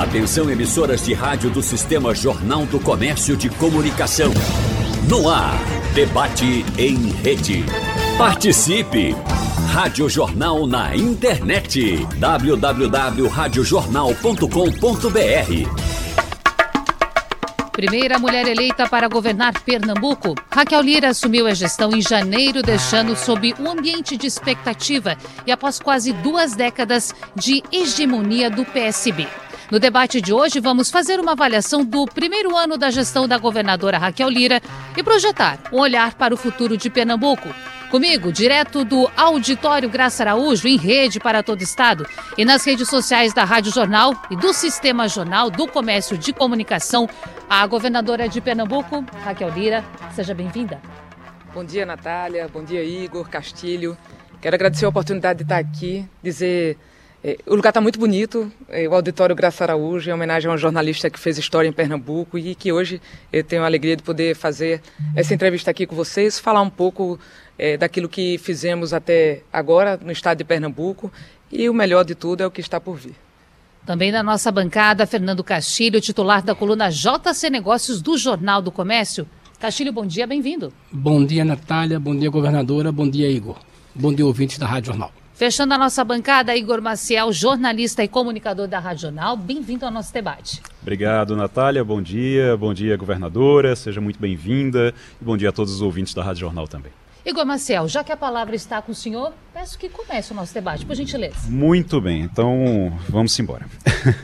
Atenção emissoras de rádio do Sistema Jornal do Comércio de Comunicação. No ar, debate em rede. Participe! Rádio Jornal na internet. www.radiojornal.com.br Primeira mulher eleita para governar Pernambuco, Raquel Lira assumiu a gestão em janeiro, deixando sob um ambiente de expectativa e após quase duas décadas de hegemonia do PSB. No debate de hoje, vamos fazer uma avaliação do primeiro ano da gestão da governadora Raquel Lira e projetar um olhar para o futuro de Pernambuco. Comigo, direto do Auditório Graça Araújo, em rede para todo o estado e nas redes sociais da Rádio Jornal e do Sistema Jornal do Comércio de Comunicação, a governadora de Pernambuco, Raquel Lira. Seja bem-vinda. Bom dia, Natália. Bom dia, Igor Castilho. Quero agradecer a oportunidade de estar aqui, dizer o lugar está muito bonito, é, o Auditório Graça Araújo, em homenagem a um jornalista que fez história em Pernambuco e que hoje eu tenho a alegria de poder fazer essa entrevista aqui com vocês, falar um pouco é, daquilo que fizemos até agora no estado de Pernambuco e o melhor de tudo é o que está por vir. Também na nossa bancada, Fernando Castilho, titular da coluna JC Negócios do Jornal do Comércio. Castilho, bom dia, bem-vindo. Bom dia, Natália, bom dia, governadora, bom dia, Igor. Bom dia, ouvintes da Rádio Jornal. Fechando a nossa bancada, Igor Maciel, jornalista e comunicador da Regional. Bem-vindo ao nosso debate. Obrigado, Natália. Bom dia. Bom dia, governadora. Seja muito bem-vinda. E bom dia a todos os ouvintes da Rádio Jornal também. Igor Maciel, já que a palavra está com o senhor, peço que comece o nosso debate, por gentileza. Muito bem, então vamos embora.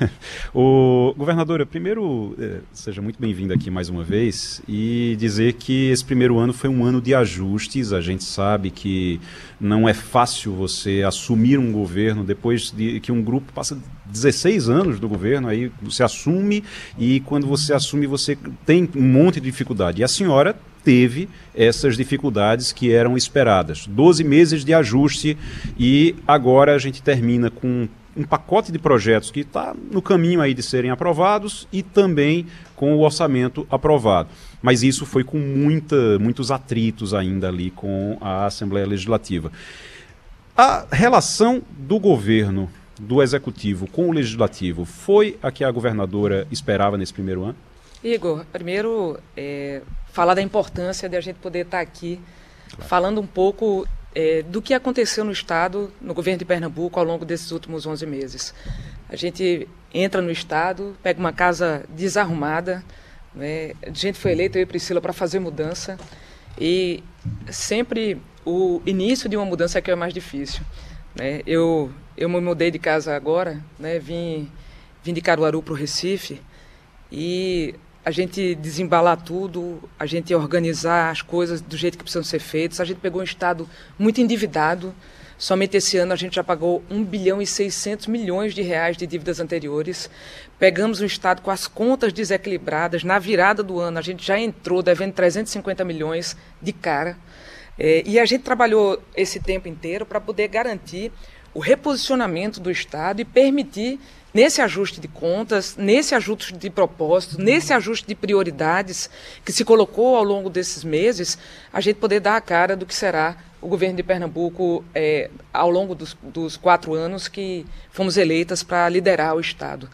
o governadora, primeiro, eh, seja muito bem-vinda aqui mais uma vez e dizer que esse primeiro ano foi um ano de ajustes. A gente sabe que não é fácil você assumir um governo depois de que um grupo passa 16 anos do governo, aí você assume e quando você assume você tem um monte de dificuldade. E a senhora teve essas dificuldades que eram esperadas. 12 meses de ajuste e agora a gente termina com um pacote de projetos que está no caminho aí de serem aprovados e também com o orçamento aprovado. Mas isso foi com muita, muitos atritos ainda ali com a Assembleia Legislativa. A relação do governo, do executivo com o legislativo, foi a que a governadora esperava nesse primeiro ano? Igor, primeiro, é, falar da importância de a gente poder estar aqui claro. falando um pouco é, do que aconteceu no Estado, no governo de Pernambuco, ao longo desses últimos 11 meses. A gente entra no Estado, pega uma casa desarrumada, né? a gente foi eleito, eu e Priscila, para fazer mudança, e sempre o início de uma mudança é que é mais difícil. Né? Eu, eu me mudei de casa agora, né? vim, vim de Caruaru para o Recife, e a gente desembalar tudo, a gente organizar as coisas do jeito que precisam ser feitas. A gente pegou um estado muito endividado. Somente esse ano a gente já pagou 1 bilhão e 600 milhões de reais de dívidas anteriores. Pegamos um estado com as contas desequilibradas. Na virada do ano a gente já entrou devendo 350 milhões de cara. É, e a gente trabalhou esse tempo inteiro para poder garantir o reposicionamento do Estado e permitir nesse ajuste de contas, nesse ajuste de propósitos, nesse ajuste de prioridades que se colocou ao longo desses meses, a gente poder dar a cara do que será o governo de Pernambuco é, ao longo dos, dos quatro anos que fomos eleitas para liderar o Estado.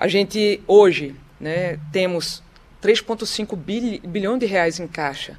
A gente, hoje, né, temos 3,5 bilhão de reais em caixa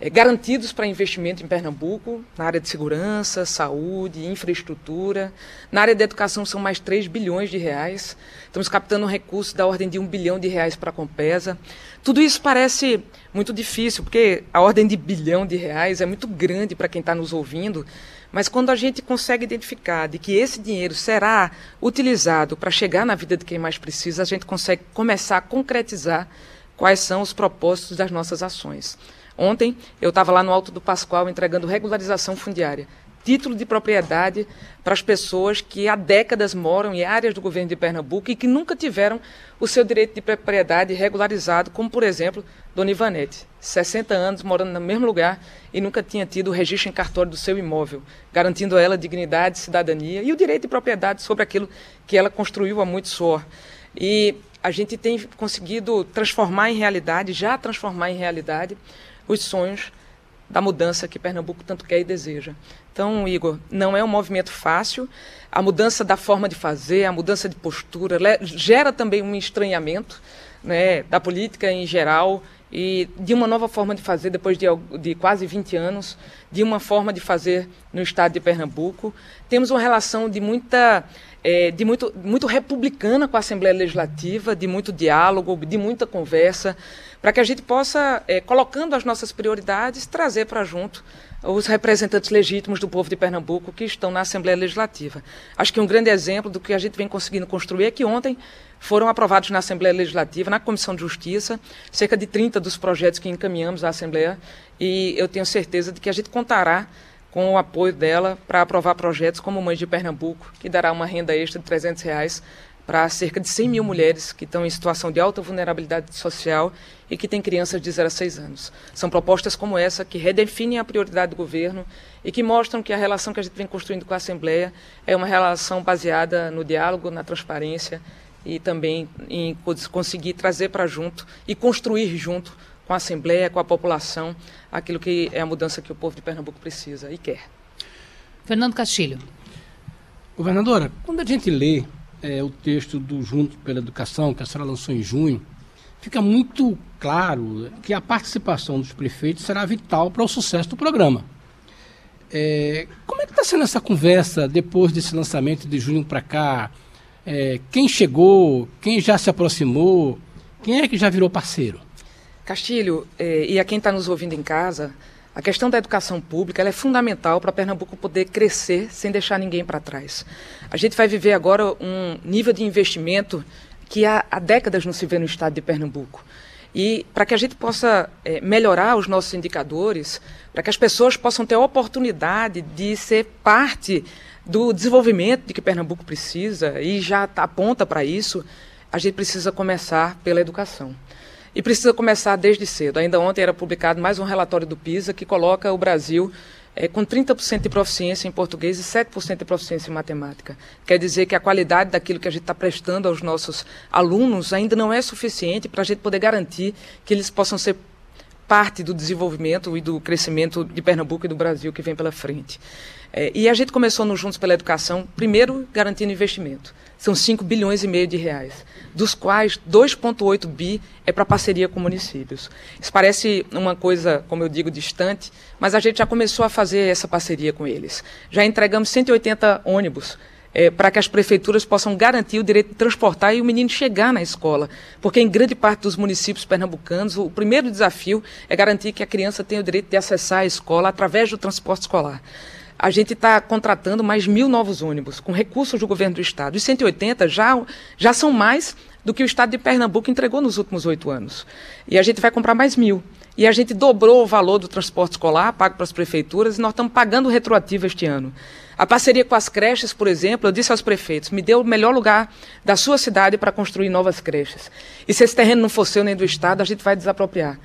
é, garantidos para investimento em Pernambuco, na área de segurança, saúde, infraestrutura. Na área de educação são mais 3 bilhões de reais. Estamos captando recursos da ordem de 1 bilhão de reais para a Compesa. Tudo isso parece muito difícil, porque a ordem de bilhão de reais é muito grande para quem está nos ouvindo, mas quando a gente consegue identificar de que esse dinheiro será utilizado para chegar na vida de quem mais precisa, a gente consegue começar a concretizar quais são os propósitos das nossas ações. Ontem eu estava lá no Alto do Pascoal entregando regularização fundiária, título de propriedade para as pessoas que há décadas moram em áreas do governo de Pernambuco e que nunca tiveram o seu direito de propriedade regularizado, como por exemplo Dona Ivanete, 60 anos morando no mesmo lugar e nunca tinha tido o registro em cartório do seu imóvel, garantindo a ela dignidade, cidadania e o direito de propriedade sobre aquilo que ela construiu há muito suor. E a gente tem conseguido transformar em realidade, já transformar em realidade, os sonhos da mudança que Pernambuco tanto quer e deseja. Então, Igor, não é um movimento fácil. A mudança da forma de fazer, a mudança de postura, gera também um estranhamento né, da política em geral e de uma nova forma de fazer depois de, de, quase 20 anos, de uma forma de fazer no estado de Pernambuco. Temos uma relação de muita é, de muito, muito republicana com a Assembleia Legislativa, de muito diálogo, de muita conversa, para que a gente possa, é, colocando as nossas prioridades, trazer para junto os representantes legítimos do povo de Pernambuco que estão na Assembleia Legislativa. Acho que um grande exemplo do que a gente vem conseguindo construir é que ontem foram aprovados na Assembleia Legislativa, na Comissão de Justiça, cerca de 30 dos projetos que encaminhamos à Assembleia, e eu tenho certeza de que a gente contará com o apoio dela para aprovar projetos como Mães de Pernambuco, que dará uma renda extra de 300 reais para cerca de 100 mil mulheres que estão em situação de alta vulnerabilidade social e que têm crianças de 0 a 6 anos. São propostas como essa que redefinem a prioridade do governo e que mostram que a relação que a gente vem construindo com a Assembleia é uma relação baseada no diálogo, na transparência e também em conseguir trazer para junto e construir junto com a Assembleia, com a população, aquilo que é a mudança que o povo de Pernambuco precisa e quer. Fernando Castilho. Governadora, quando a gente lê é, o texto do Junto pela Educação, que a senhora lançou em junho, fica muito claro que a participação dos prefeitos será vital para o sucesso do programa. É, como é que está sendo essa conversa depois desse lançamento de junho para cá? É, quem chegou? Quem já se aproximou? Quem é que já virou parceiro? Castilho, é, e a quem está nos ouvindo em casa, a questão da educação pública é fundamental para Pernambuco poder crescer sem deixar ninguém para trás. A gente vai viver agora um nível de investimento que há, há décadas não se vê no estado de Pernambuco. E para que a gente possa é, melhorar os nossos indicadores, para que as pessoas possam ter a oportunidade de ser parte do desenvolvimento de que Pernambuco precisa e já aponta para isso, a gente precisa começar pela educação. E precisa começar desde cedo. Ainda ontem era publicado mais um relatório do PISA que coloca o Brasil é, com 30% de proficiência em português e 7% de proficiência em matemática. Quer dizer que a qualidade daquilo que a gente está prestando aos nossos alunos ainda não é suficiente para a gente poder garantir que eles possam ser parte do desenvolvimento e do crescimento de Pernambuco e do Brasil que vem pela frente. É, e a gente começou no Juntos pela Educação, primeiro garantindo investimento. São 5 bilhões e meio de reais, dos quais 2,8 bi é para parceria com municípios. Isso parece uma coisa, como eu digo, distante, mas a gente já começou a fazer essa parceria com eles. Já entregamos 180 ônibus é, para que as prefeituras possam garantir o direito de transportar e o menino chegar na escola. Porque em grande parte dos municípios pernambucanos, o primeiro desafio é garantir que a criança tenha o direito de acessar a escola através do transporte escolar a gente está contratando mais mil novos ônibus, com recursos do governo do Estado. E 180 já, já são mais do que o Estado de Pernambuco entregou nos últimos oito anos. E a gente vai comprar mais mil. E a gente dobrou o valor do transporte escolar pago para as prefeituras e nós estamos pagando retroativo este ano. A parceria com as creches, por exemplo, eu disse aos prefeitos, me dê o melhor lugar da sua cidade para construir novas creches. E se esse terreno não for seu nem do Estado, a gente vai desapropriar.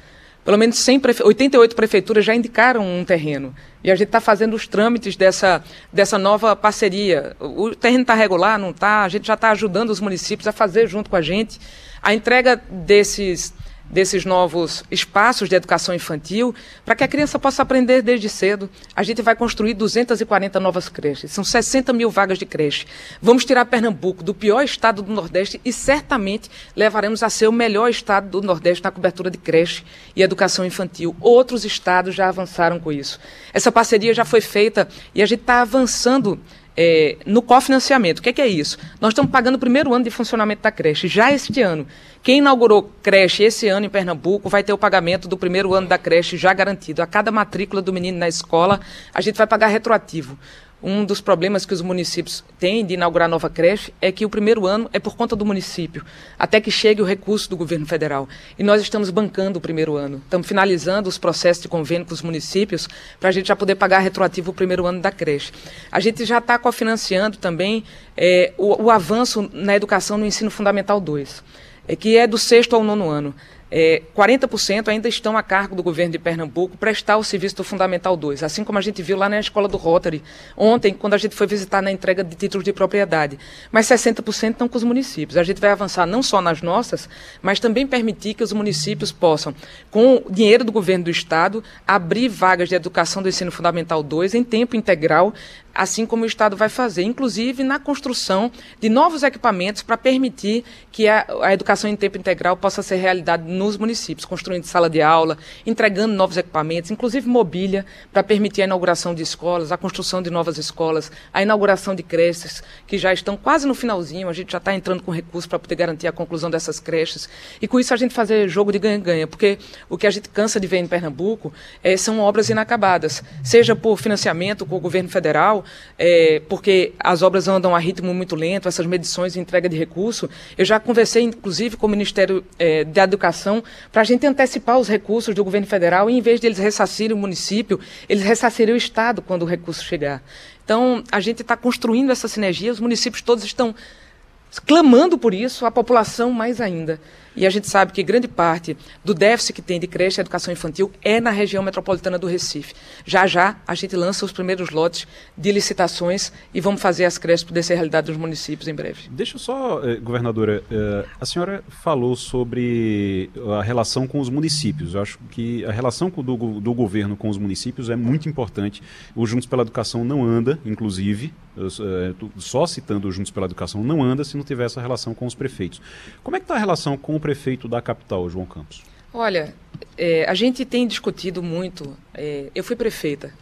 Pelo menos 100 prefe... 88 prefeituras já indicaram um terreno. E a gente está fazendo os trâmites dessa, dessa nova parceria. O terreno está regular, não está? A gente já está ajudando os municípios a fazer junto com a gente a entrega desses desses novos espaços de educação infantil, para que a criança possa aprender desde cedo. A gente vai construir 240 novas creches, são 60 mil vagas de creche. Vamos tirar Pernambuco do pior estado do Nordeste e certamente levaremos a ser o melhor estado do Nordeste na cobertura de creche e educação infantil. Outros estados já avançaram com isso. Essa parceria já foi feita e a gente está avançando é, no cofinanciamento. O que é, que é isso? Nós estamos pagando o primeiro ano de funcionamento da creche, já este ano. Quem inaugurou creche esse ano em Pernambuco vai ter o pagamento do primeiro ano da creche já garantido. A cada matrícula do menino na escola, a gente vai pagar retroativo. Um dos problemas que os municípios têm de inaugurar nova creche é que o primeiro ano é por conta do município, até que chegue o recurso do governo federal. E nós estamos bancando o primeiro ano. Estamos finalizando os processos de convênio com os municípios para a gente já poder pagar retroativo o primeiro ano da creche. A gente já está cofinanciando também é, o, o, avanço na educação no ensino fundamental 2, é, que é do sexto ao nono ano. É, 40% ainda estão a cargo do governo de Pernambuco prestar o serviço do Fundamental 2, assim como a gente viu lá na escola do Rotary ontem, quando a gente foi visitar na entrega de títulos de propriedade. Mas 60% estão com os municípios. A gente vai avançar não só nas nossas, mas também permitir que os municípios possam, com dinheiro do governo do Estado, abrir vagas de educação do ensino fundamental 2 em tempo integral, assim como o Estado vai fazer, inclusive na construção de novos equipamentos para permitir que a, a, educação em tempo integral possa ser realidade nos municípios, construindo sala de aula, entregando novos equipamentos, inclusive mobília, para permitir a inauguração de escolas, a construção de novas escolas, a inauguração de creches, que já estão quase no finalzinho, a gente já está entrando com recursos para poder garantir a conclusão dessas creches, e com isso a gente fazer jogo de ganha-ganha, porque o que a gente cansa de ver em Pernambuco é, são obras inacabadas, seja por financiamento com o governo federal, é, porque as obras andam a ritmo muito lento, essas medições de entrega de recurso. Eu já conversei, inclusive, com o Ministério é, da Educação para a gente antecipar os recursos do governo federal e, em vez de eles ressarcirem o município, eles ressarcirem o Estado quando o recurso chegar. Então, a gente está construindo essa sinergia, os municípios todos estão clamando por isso, a população mais ainda. E a gente sabe que grande parte do déficit que tem de creche e educação infantil é na região metropolitana do Recife. Já já a gente lança os primeiros lotes de licitações e vamos fazer as creches poder ser realidade dos municípios em breve. Deixa só, eh, governadora, eh, a senhora falou sobre a relação com os municípios. Eu acho que a relação do, do governo com os municípios é muito importante. O Juntos pela Educação não anda, inclusive, eh, só citando o Juntos pela Educação, não anda se não tiver essa relação com os prefeitos. Como é que está a relação com prefeito da capital, João Campos? Olha, é, a gente tem discutido muito. É, eu fui prefeita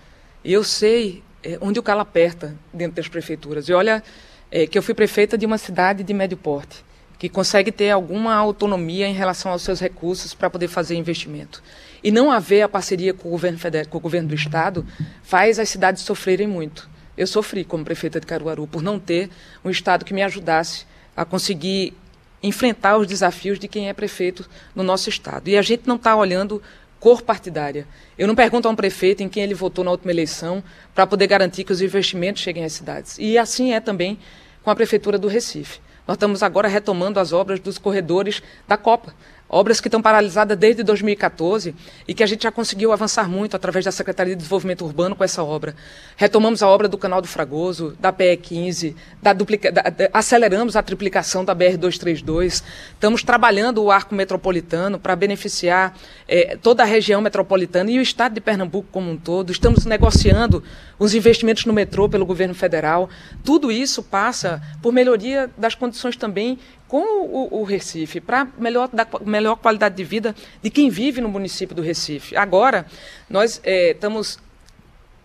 e eu sei é, onde o calo aperta dentro das prefeituras. E olha é, que eu fui prefeita de uma cidade de médio porte, que consegue ter alguma autonomia em relação aos seus recursos para poder fazer investimento. E não haver a parceria com o governo federal, com o governo do estado, faz as cidades sofrerem muito. Eu sofri como prefeita de Caruaru por não ter um estado que me ajudasse a conseguir enfrentar os desafios de quem é prefeito no nosso estado. E a gente não está olhando cor partidária. Eu não pergunto a um prefeito em quem ele votou na última eleição para poder garantir que os investimentos cheguem às cidades. E assim é também com a prefeitura do Recife. Nós estamos agora retomando as obras dos corredores da Copa obras que estão paralisadas desde 2014 e que a gente já conseguiu avançar muito através da Secretaria de Desenvolvimento Urbano com essa obra. Retomamos a obra do Canal do Fragoso, da PE15, da duplica, da, da, aceleramos a triplicação da BR-232, estamos trabalhando o arco metropolitano para beneficiar eh, toda a região metropolitana e o estado de Pernambuco como um todo, estamos negociando os investimentos no metrô pelo governo federal. Tudo isso passa por melhoria das condições também com o, o Recife, para melhor, melhor qualidade de vida de quem vive no município do Recife. Agora, nós é, estamos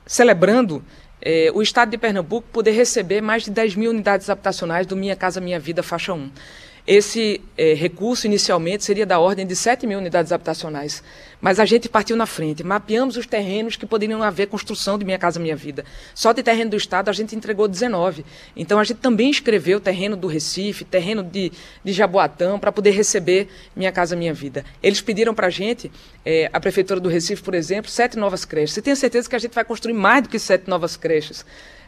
celebrando é, o Estado de Pernambuco poder receber mais de 10 mil unidades habitacionais do Minha Casa Minha Vida, faixa 1. Esse é, recurso, inicialmente, seria da ordem de 7 mil unidades habitacionais. Mas a gente partiu na frente, mapeamos os terrenos que poderiam haver construção de Minha Casa Minha Vida. Só de terreno do Estado a gente entregou 19. Então a gente também escreveu terreno do Recife, terreno de, de Jaboatão, para poder receber Minha Casa Minha Vida. Eles pediram para a gente, é, a Prefeitura do Recife, por exemplo, sete novas creches. Você tem certeza que a gente vai construir mais do que sete novas creches?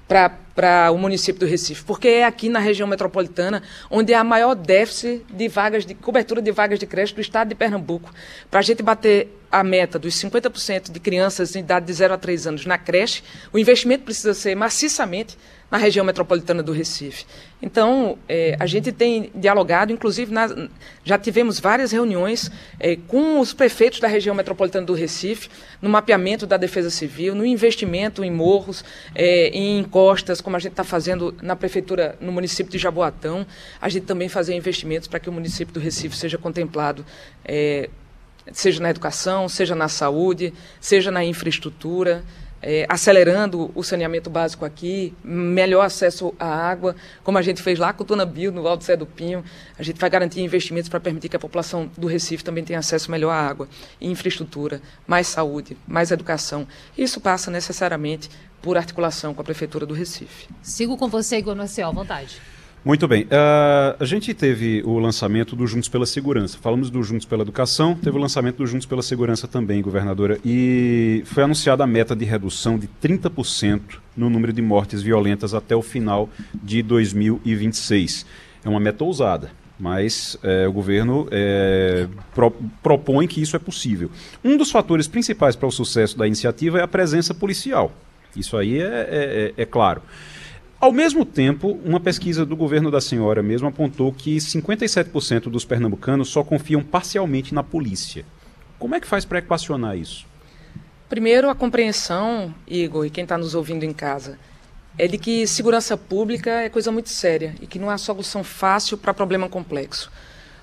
Para o município do Recife, porque é aqui na região metropolitana onde há maior déficit de vagas de cobertura de vagas de creche do estado de Pernambuco. Para a gente bater a meta dos 50% de crianças em idade de 0 a 3 anos na creche, o investimento precisa ser maciçamente na região metropolitana do Recife. Então, é, a gente tem dialogado, inclusive na, já tivemos várias reuniões é, com os prefeitos da região metropolitana do Recife, no mapeamento da defesa civil, no investimento em morros, é, em encostas, como a gente está fazendo na prefeitura, no município de Jaboatão. A gente também fazer investimentos para que o município do Recife seja contemplado é, seja na educação, seja na saúde, seja na infraestrutura é, acelerando o saneamento básico aqui, melhor acesso à água, como a gente fez lá com o Tunabio, no Alto Zé do Pinho. A gente vai garantir investimentos para permitir que a população do Recife também tenha acesso melhor à água, infraestrutura, mais saúde, mais educação. Isso passa necessariamente por articulação com a Prefeitura do Recife. Sigo com você, Igor Marcel, à vontade. Muito bem. Uh, a gente teve o lançamento do Juntos pela Segurança. Falamos do Juntos pela Educação, teve o lançamento do Juntos pela Segurança também, governadora. E foi anunciada a meta de redução de 30% no número de mortes violentas até o final de 2026. É uma meta ousada. mas é, o governo é, pro, propõe que isso é possível. Um dos fatores principais para o sucesso da iniciativa é a presença policial. Isso aí é, é, é, é claro. Ao mesmo tempo, uma pesquisa do governo da senhora mesmo apontou que 57% dos pernambucanos só confiam parcialmente na polícia. Como é que faz para equacionar isso? Primeiro, a compreensão, Igor, e quem está nos ouvindo em casa, é de que segurança pública é coisa muito séria e que não há solução fácil para problema complexo.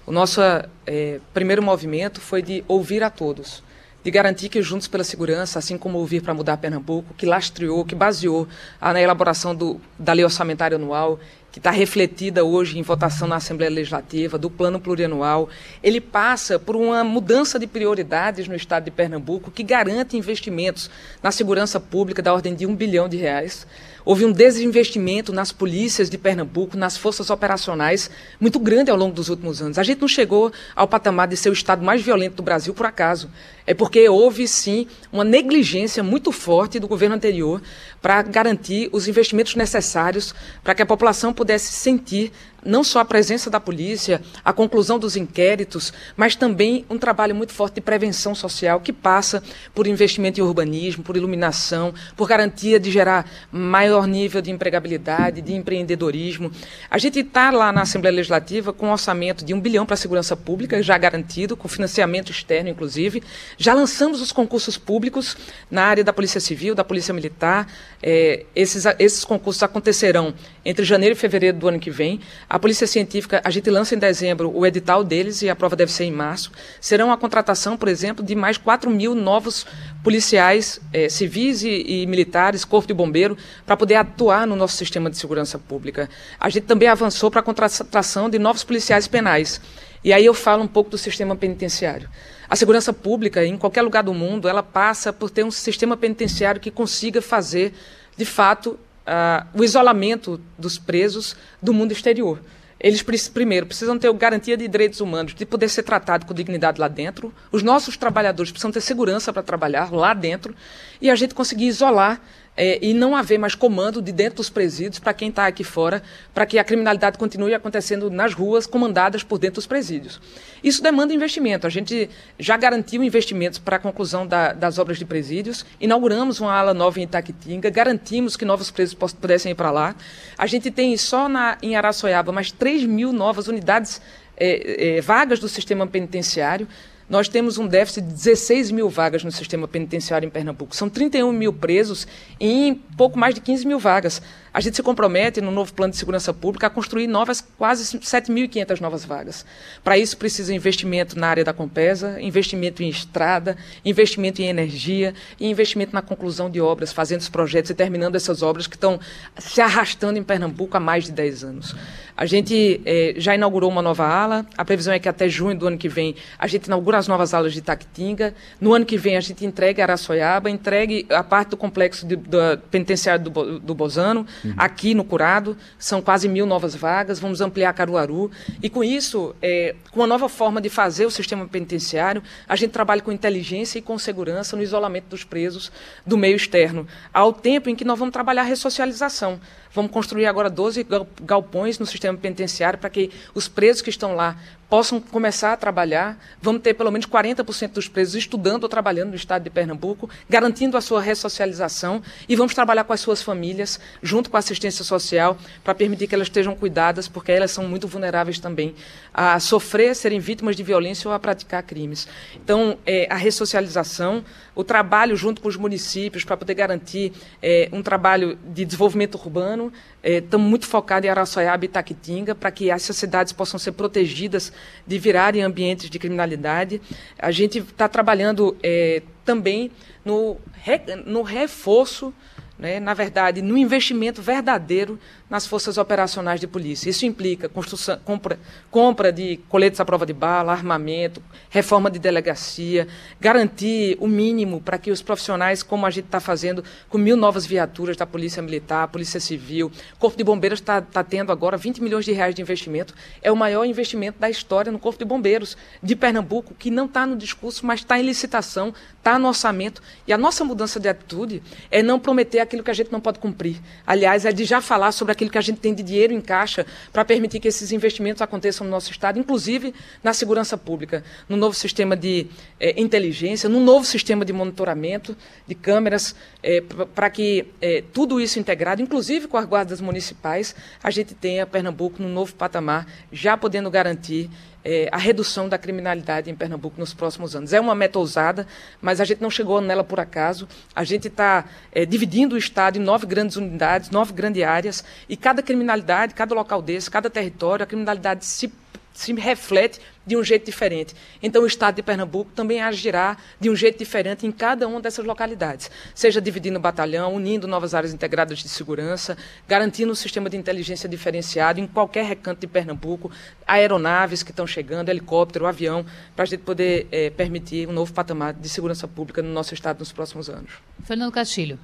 O nosso é, primeiro movimento foi de ouvir a todos de garantir que Juntos pela Segurança, assim como Ouvir para Mudar Pernambuco, que lastreou, que baseou a, na elaboração do, da lei orçamentária anual, que está refletida hoje em votação na Assembleia Legislativa, do plano plurianual, ele passa por uma mudança de prioridades no estado de Pernambuco que garante investimentos na segurança pública da ordem de um bilhão de reais Houve um desinvestimento nas polícias de Pernambuco, nas forças operacionais, muito grande ao longo dos últimos anos. A gente não chegou ao patamar de ser o estado mais violento do Brasil por acaso. É porque houve, sim, uma negligência muito forte do governo anterior para garantir os investimentos necessários para que a população pudesse sentir não só a presença da polícia, a conclusão dos inquéritos, mas também um trabalho muito forte de prevenção social que passa por investimento em urbanismo, por iluminação, por garantia de gerar maior nível de empregabilidade, de empreendedorismo. A gente está lá na Assembleia Legislativa com um orçamento de um bilhão para a segurança pública, já garantido, com financiamento externo, inclusive. Já lançamos os concursos públicos na área da Polícia Civil, da Polícia Militar. É, esses, esses concursos acontecerão entre janeiro e fevereiro do ano que vem. Polícia Científica, a gente lança em dezembro o edital deles e a prova deve ser em março. Serão a contratação, por exemplo, de mais 4 mil novos policiais eh, civis e, e, militares, corpo de bombeiro, para poder atuar no nosso sistema de segurança pública. A gente também avançou para a contratação de novos policiais penais. E aí eu falo um pouco do sistema penitenciário. A segurança pública, em qualquer lugar do mundo, ela passa por ter um sistema penitenciário que consiga fazer, de fato, uh, o isolamento dos presos do mundo exterior. Eles, primeiro, precisam ter garantia de direitos humanos, de poder ser tratado com dignidade lá dentro. Os nossos trabalhadores precisam ter segurança para trabalhar lá dentro. E a gente conseguir isolar é, e não haver mais comando de dentro dos presídios para quem está aqui fora, para que a criminalidade continue acontecendo nas ruas, comandadas por dentro dos presídios. Isso demanda investimento. A gente já garantiu investimentos para a conclusão da, das obras de presídios, inauguramos uma ala nova em Itaquitinga, garantimos que novos presos pudessem ir para lá. A gente tem só na, em Araçoiaba mais 3 mil novas unidades, é, é, vagas do sistema penitenciário. Nós temos um déficit de 16 mil vagas no sistema penitenciário em Pernambuco. São 31 mil presos em pouco mais de 15 mil vagas. A gente se compromete, no novo plano de segurança pública, a construir novas, quase 7.500 novas vagas. Para isso, precisa investimento na área da Compesa, investimento em estrada, investimento em energia e investimento na conclusão de obras, fazendo os projetos e terminando essas obras que estão se arrastando em Pernambuco há mais de 10 anos. A gente eh, já inaugurou uma nova ala, a previsão é que até junho do ano que vem a gente inaugura as novas alas de Tactinga. No ano que vem a gente entregue Araçoiaba, entregue a parte do complexo de, do penitenciário do, do Bozano, uhum. aqui no Curado. São quase mil novas vagas. Vamos ampliar Caruaru. E com isso, é, com uma nova forma de fazer o sistema penitenciário, a gente trabalha com inteligência e com segurança no isolamento dos presos do meio externo. Ao tempo em que nós vamos trabalhar a ressocialização. Vamos construir agora 12 galpões no sistema penitenciário para que os presos que estão lá possam começar a trabalhar. Vamos ter pelo menos 40% dos presos estudando ou trabalhando no estado de Pernambuco, garantindo a sua ressocialização e vamos trabalhar com as suas famílias, junto com a assistência social, para permitir que elas estejam cuidadas, porque elas são muito vulneráveis também a sofrer, serem vítimas de violência ou a praticar crimes. Então, é, a ressocialização, o trabalho junto com os municípios para poder garantir é, um trabalho de desenvolvimento urbano, estamos é, muito focados em Araçoiaba e Itaquitinga para que essas cidades possam ser protegidas de virarem ambientes de criminalidade. A gente está trabalhando é, também no, re, no reforço né, na verdade, no investimento verdadeiro nas forças operacionais de polícia. Isso implica construção, compra, compra de coletes à prova de bala, armamento, reforma de delegacia, garantir o mínimo para que os profissionais, como a gente está fazendo com mil novas viaturas da Polícia Militar, Polícia Civil, Corpo de Bombeiros está tá tendo agora 20 milhões de reais de investimento. É o maior investimento da história no Corpo de Bombeiros de Pernambuco, que não está no discurso, mas está em licitação, está no orçamento. E a nossa mudança de atitude é não prometer aquilo que a gente não pode cumprir. Aliás, é de já falar sobre aquilo que a gente tem de dinheiro em caixa para permitir que esses investimentos aconteçam no nosso Estado, inclusive na segurança pública, no novo sistema de eh, inteligência, no novo sistema de monitoramento de câmeras, eh, para que eh, tudo isso integrado, inclusive com as guardas municipais, a gente tenha Pernambuco no novo patamar, já podendo garantir é, a redução da criminalidade em Pernambuco nos próximos anos. É uma meta ousada, mas a gente não chegou nela por acaso. A gente está é, dividindo o Estado em nove grandes unidades, nove grandes áreas, e cada criminalidade, cada local desse, cada território, a criminalidade se se reflete de um jeito diferente. Então, o Estado de Pernambuco também agirá de um jeito diferente em cada uma dessas localidades, seja dividindo o batalhão, unindo novas áreas integradas de segurança, garantindo um sistema de inteligência diferenciado em qualquer recanto de Pernambuco, aeronaves que estão chegando, helicóptero, avião, para a gente poder é, permitir um novo patamar de segurança pública no nosso Estado nos próximos anos. Fernando Castilho.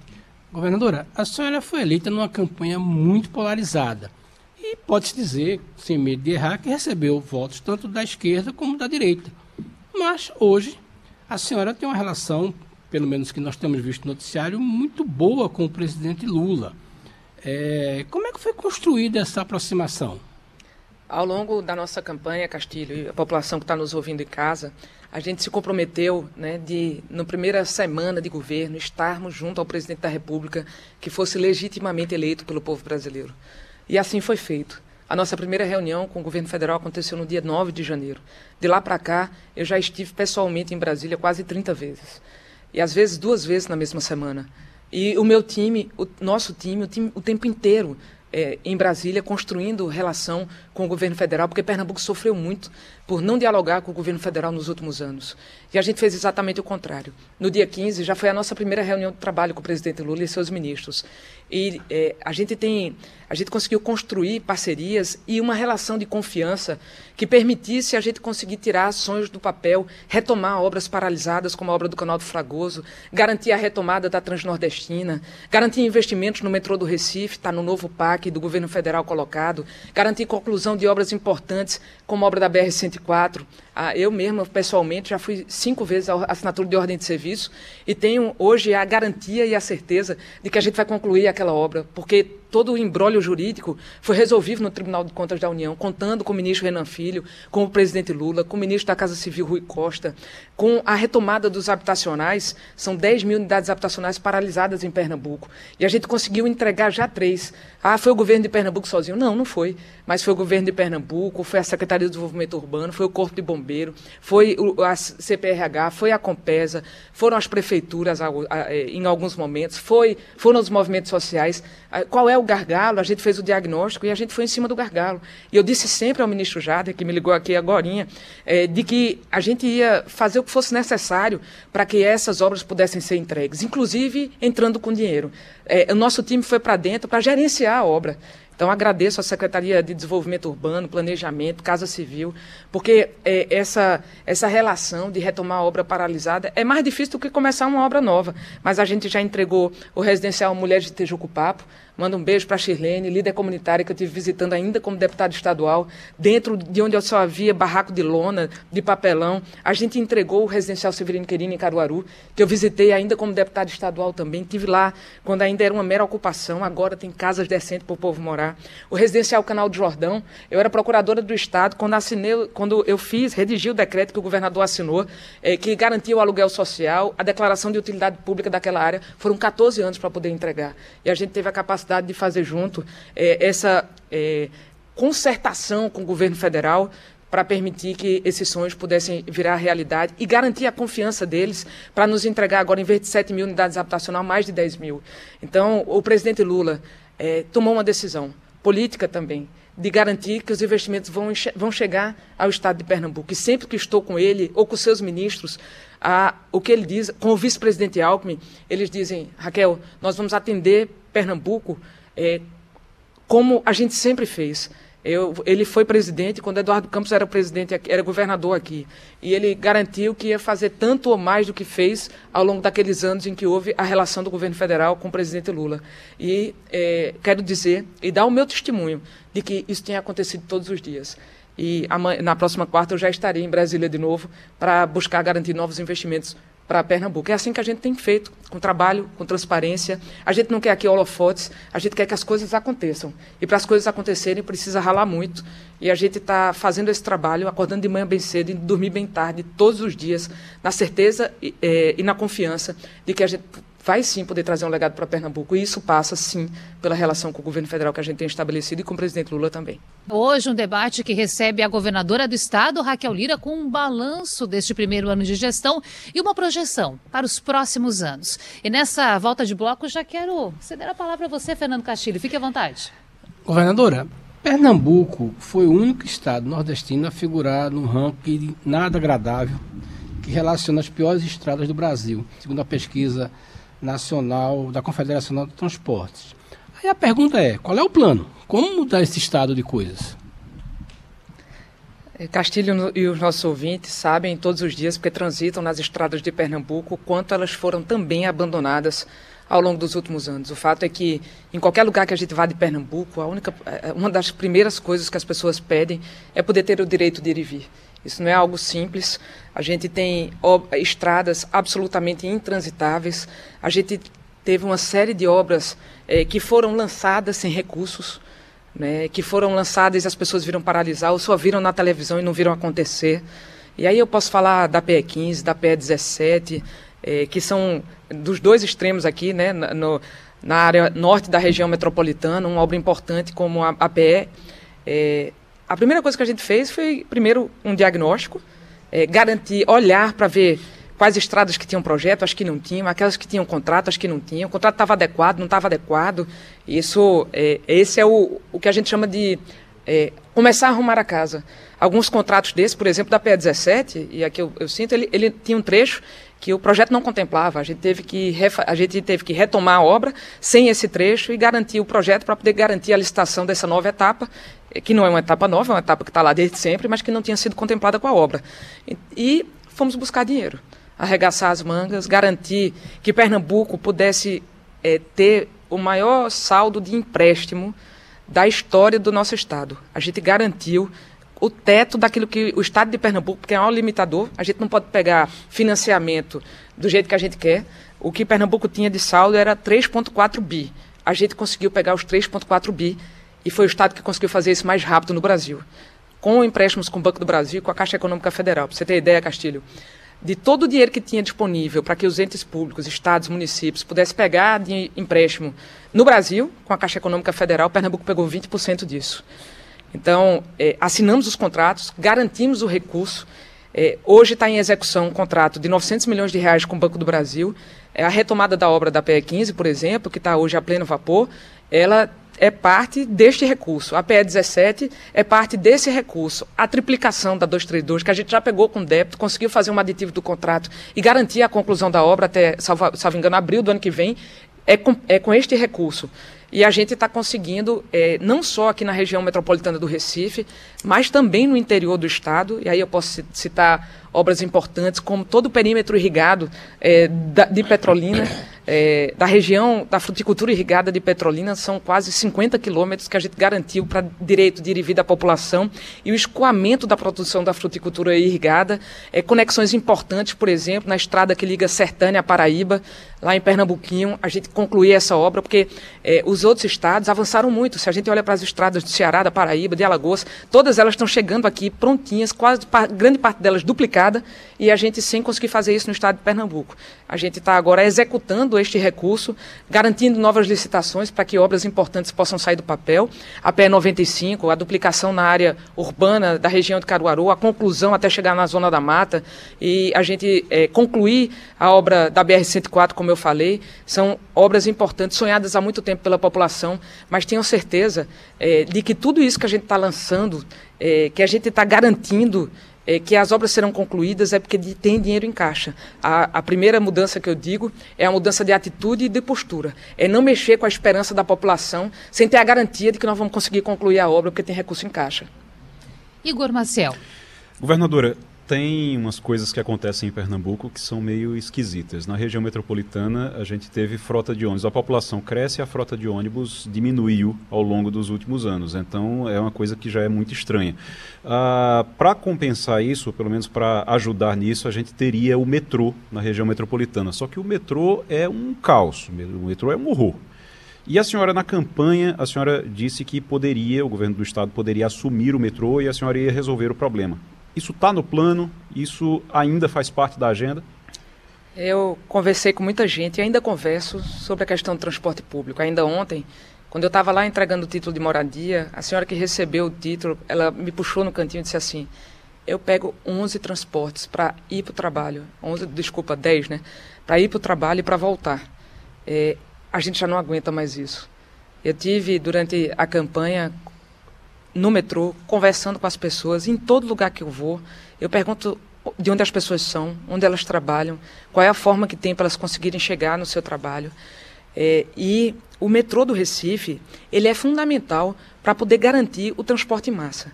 Governadora, a senhora foi eleita numa campanha muito polarizada e pode-se dizer, sem medo de errar, que recebeu votos tanto da esquerda como da direita. Mas hoje a senhora tem uma relação, pelo menos que nós temos visto no noticiário, muito boa com o presidente Lula. É, como é que foi construída essa aproximação? Ao longo da nossa campanha, Castilho, e a população que está nos ouvindo em casa, a gente se comprometeu né, de, na primeira semana de governo, estarmos junto ao presidente da República, que fosse legitimamente eleito pelo povo brasileiro. E assim foi feito. A nossa primeira reunião com o governo federal aconteceu no dia 9 de janeiro. De lá para cá, eu já estive pessoalmente em Brasília quase 30 vezes. E às vezes duas vezes na mesma semana. E o meu time, o nosso time, o, time, o tempo inteiro é, em Brasília, construindo relação com o governo federal, porque Pernambuco sofreu muito por não dialogar com o governo federal nos últimos anos. E a gente fez exatamente o contrário. No dia 15, já foi a nossa primeira reunião de trabalho com o presidente Lula e seus ministros. E é, a gente tem, a gente conseguiu construir parcerias e uma relação de confiança que permitisse a gente conseguir tirar ações do papel, retomar obras paralisadas, como a obra do Canal do Fragoso, garantir a retomada da Transnordestina, garantir investimentos no metrô do Recife, está no novo PAC do governo federal colocado, garantir conclusão de obras importantes, como a obra da BR-104, ah, eu mesma, pessoalmente, já fui cinco vezes à assinatura de ordem de serviço e tenho hoje a garantia e a certeza de que a gente vai concluir aquela obra, porque todo o embrólio jurídico foi resolvido no Tribunal de Contas da União, contando com o ministro Renan Filho, com o presidente Lula, com o ministro da Casa Civil Rui Costa, com a retomada dos habitacionais, são 10 mil unidades habitacionais paralisadas em Pernambuco. E a gente conseguiu entregar já três. Ah, foi o governo de Pernambuco sozinho? Não, não foi. Mas foi o governo de Pernambuco, foi a Secretaria de Desenvolvimento Urbano, foi o Corpo de Bombeiro, foi a CPRH, foi a Compesa, foram as prefeituras eh, em alguns momentos, foi, foram os movimentos sociais. Qual é o gargalo? A gente fez o diagnóstico e a gente foi em cima do gargalo. E eu disse sempre ao ministro Jader, que me ligou aqui agora, é, de que a gente ia fazer o que fosse necessário para que essas obras pudessem ser entregues, inclusive entrando com dinheiro. É, o nosso time foi para dentro para gerenciar a obra. Então, agradeço à Secretaria de Desenvolvimento Urbano, Planejamento, Casa Civil, porque é, essa, essa relação de retomar a obra paralisada é mais difícil do que começar uma obra nova. Mas a gente já entregou o residencial Mulheres de Tejuco Papo, Manda um beijo para a Shirlene, líder comunitária que eu estive visitando ainda como deputado estadual, dentro de onde só havia barraco de lona, de papelão. A gente entregou o residencial Severino Querino em Caruaru, que eu visitei ainda como deputado estadual também. Tive lá quando ainda era uma mera ocupação, agora tem casas decentes para o povo morar. O residencial Canal do Jordão, eu era procuradora do Estado quando assinei, quando eu fiz, redigi o decreto que o governador assinou, é, que garantia o aluguel social, a declaração de utilidade pública daquela área. Foram 14 anos para poder entregar. E a gente teve a capacidade capacidade de fazer junto é, essa é, concertação com o governo federal para permitir que esses sonhos pudessem virar realidade e garantir a confiança deles para nos entregar agora, em vez de 7 mil unidades habitacionais, mais de 10 mil. Então, o presidente Lula é, tomou uma decisão política também de garantir que os investimentos vão, vão chegar ao Estado de Pernambuco. E sempre que estou com ele ou com seus ministros, a, o que ele diz, com o vice-presidente Alckmin, eles dizem, Raquel, nós vamos atender Pernambuco é, como a gente sempre fez. Eu, ele foi presidente quando Eduardo Campos era presidente, era governador aqui. E ele garantiu que ia fazer tanto ou mais do que fez ao longo daqueles anos em que houve a relação do governo federal com o presidente Lula. E é, quero dizer e dar o meu testemunho de que isso tem acontecido todos os dias. E na próxima quarta eu já estarei em Brasília de novo para buscar garantir novos investimentos para Pernambuco. É assim que a gente tem feito, com trabalho, com transparência. A gente não quer aqui holofotes, a gente quer que as coisas aconteçam. E para as coisas acontecerem, precisa ralar muito. E a gente está fazendo esse trabalho, acordando de manhã bem cedo e dormir bem tarde, todos os dias, na certeza e, é, e na confiança de que a gente vai sim poder trazer um legado para Pernambuco. E isso passa, sim, pela relação com o governo federal que a gente tem estabelecido e com o presidente Lula também. Hoje, um debate que recebe a governadora do estado, Raquel Lira, com um balanço deste primeiro ano de gestão e uma projeção para os próximos anos. E nessa volta de bloco, já quero ceder a palavra a você, Fernando Castilho. Fique à vontade. Governadora, Pernambuco foi o único estado nordestino a figurar num ranking nada agradável que relaciona as piores estradas do Brasil, segundo a pesquisa nacional da Confederação de Transportes. Aí a pergunta é: qual é o plano? Como mudar esse estado de coisas? É, Castilho e os nossos ouvintes sabem todos os dias, porque transitam nas estradas de Pernambuco, quanto elas foram também abandonadas ao longo dos últimos anos. O fato é que em qualquer lugar que a gente vá de Pernambuco, a única, é, uma das primeiras coisas que as pessoas pedem é poder ter o direito de ir e vir. Isso não é algo simples. A gente tem estradas absolutamente intransitáveis. A gente teve uma série de obras eh, que foram lançadas sem recursos, né, que foram lançadas e as pessoas viram paralisar, ou só viram na televisão e não viram acontecer. E aí eu posso falar da PE 15, da PE 17, eh, que são dos dois extremos aqui, né, no, na área norte da região metropolitana, uma obra importante como a, a PE. Eh, a primeira coisa que a gente fez foi, primeiro, um diagnóstico, é, garantir, olhar para ver quais estradas que tinham projeto, as que não tinham, aquelas que tinham contrato, as que não tinham, o contrato estava adequado, não estava adequado. Isso, é, esse é o, o que a gente chama de é, começar a arrumar a casa. Alguns contratos desses, por exemplo, da PE17, e aqui eu, eu sinto, ele, ele tinha um trecho que o projeto não contemplava. A gente teve que, a gente teve que retomar a obra sem esse trecho e garantir o projeto para poder garantir a licitação dessa nova etapa que não é uma etapa nova, é uma etapa que está lá desde sempre, mas que não tinha sido contemplada com a obra. E, fomos buscar dinheiro, arregaçar as mangas, garantir que Pernambuco pudesse é, ter o maior saldo de empréstimo da história do nosso Estado. A gente garantiu o teto daquilo que o Estado de Pernambuco, porque é um limitador, a gente não pode pegar financiamento do jeito que a gente quer. O que Pernambuco tinha de saldo era 3,4 bi. A gente conseguiu pegar os 3,4 bi e foi o Estado que conseguiu fazer isso mais rápido no Brasil. Com empréstimos com o Banco do Brasil e com a Caixa Econômica Federal. Para você ter ideia, Castilho, de todo o dinheiro que tinha disponível para que os entes públicos, estados, municípios, pudessem pegar de empréstimo no Brasil, com a Caixa Econômica Federal, Pernambuco pegou 20% disso. Então, é, assinamos os contratos, garantimos o recurso. É, hoje está em execução um contrato de 900 milhões de reais com o Banco do Brasil. É, a retomada da obra da PE 15, por exemplo, que está hoje a pleno vapor, ela é parte deste recurso. A PE 17 é parte desse recurso. A triplicação da 232, que a gente já pegou com débito, conseguiu fazer um aditivo do contrato e garantir a conclusão da obra até, salvo, salvo engano, abril do ano que vem, é com, é com este recurso. E a gente está conseguindo, é, não só aqui na região metropolitana do Recife, mas também no interior do estado, e aí eu posso citar obras importantes, como todo o perímetro irrigado é, da, de Petrolina, é, da região da fruticultura irrigada de Petrolina, são quase 50 quilômetros que a gente garantiu para direito de ir e vir da população, e o escoamento da produção da fruticultura irrigada, é, conexões importantes, por exemplo, na estrada que liga Sertânia a Paraíba, lá em Pernambuquinho, a gente concluir essa obra, porque os outros estados avançaram muito. Se a gente olha para as estradas do Ceará, da Paraíba, de Alagoas, todas elas estão chegando aqui prontinhas, quase grande parte delas duplicadas, e a gente sem conseguir fazer isso no estado de Pernambuco. A gente está agora executando este recurso, garantindo novas licitações para que obras importantes possam sair do papel. A PE 95, a duplicação na área urbana da região de Caruaru, a conclusão até chegar na zona da mata, e a gente é, concluir a obra da BR-104, como eu falei, são obras importantes, sonhadas há muito tempo pela população, mas tenham certeza é, de que tudo isso que a gente está lançando, é, que a gente está garantindo é, que as obras serão concluídas é porque tem dinheiro em caixa. A, a, primeira mudança que eu digo é a mudança de atitude e de postura. É não mexer com a esperança da população sem ter a garantia de que nós vamos conseguir concluir a obra porque tem recurso em caixa. Igor Marcel. Governadora, tem umas coisas que acontecem em Pernambuco que são meio esquisitas. Na região metropolitana, a gente teve frota de ônibus. A população cresce e a frota de ônibus diminuiu ao longo dos últimos anos. Então, é uma coisa que já é muito estranha. Ah, para compensar isso, pelo menos para ajudar nisso, a gente teria o metrô na região metropolitana. Só que o metrô é um caos. O metrô é um horror. E a senhora, na campanha, a senhora disse que poderia, o governo do estado poderia assumir o metrô e a senhora ia resolver o problema. Isso está no plano? Isso ainda faz parte da agenda? Eu conversei com muita gente e ainda converso sobre a questão do transporte público. Ainda ontem, quando eu estava lá entregando o título de moradia, a senhora que recebeu o título, ela me puxou no cantinho e disse assim: Eu pego 11 transportes para ir para o trabalho. 11, desculpa, 10, né? Para ir para o trabalho e para voltar. É, a gente já não aguenta mais isso. Eu tive durante a campanha no metrô, conversando com as pessoas, em todo lugar que eu vou, eu pergunto de onde as pessoas são, onde elas trabalham, qual é a forma que tem para elas conseguirem chegar no seu trabalho. É, e o metrô do Recife, ele é fundamental para poder garantir o transporte em massa.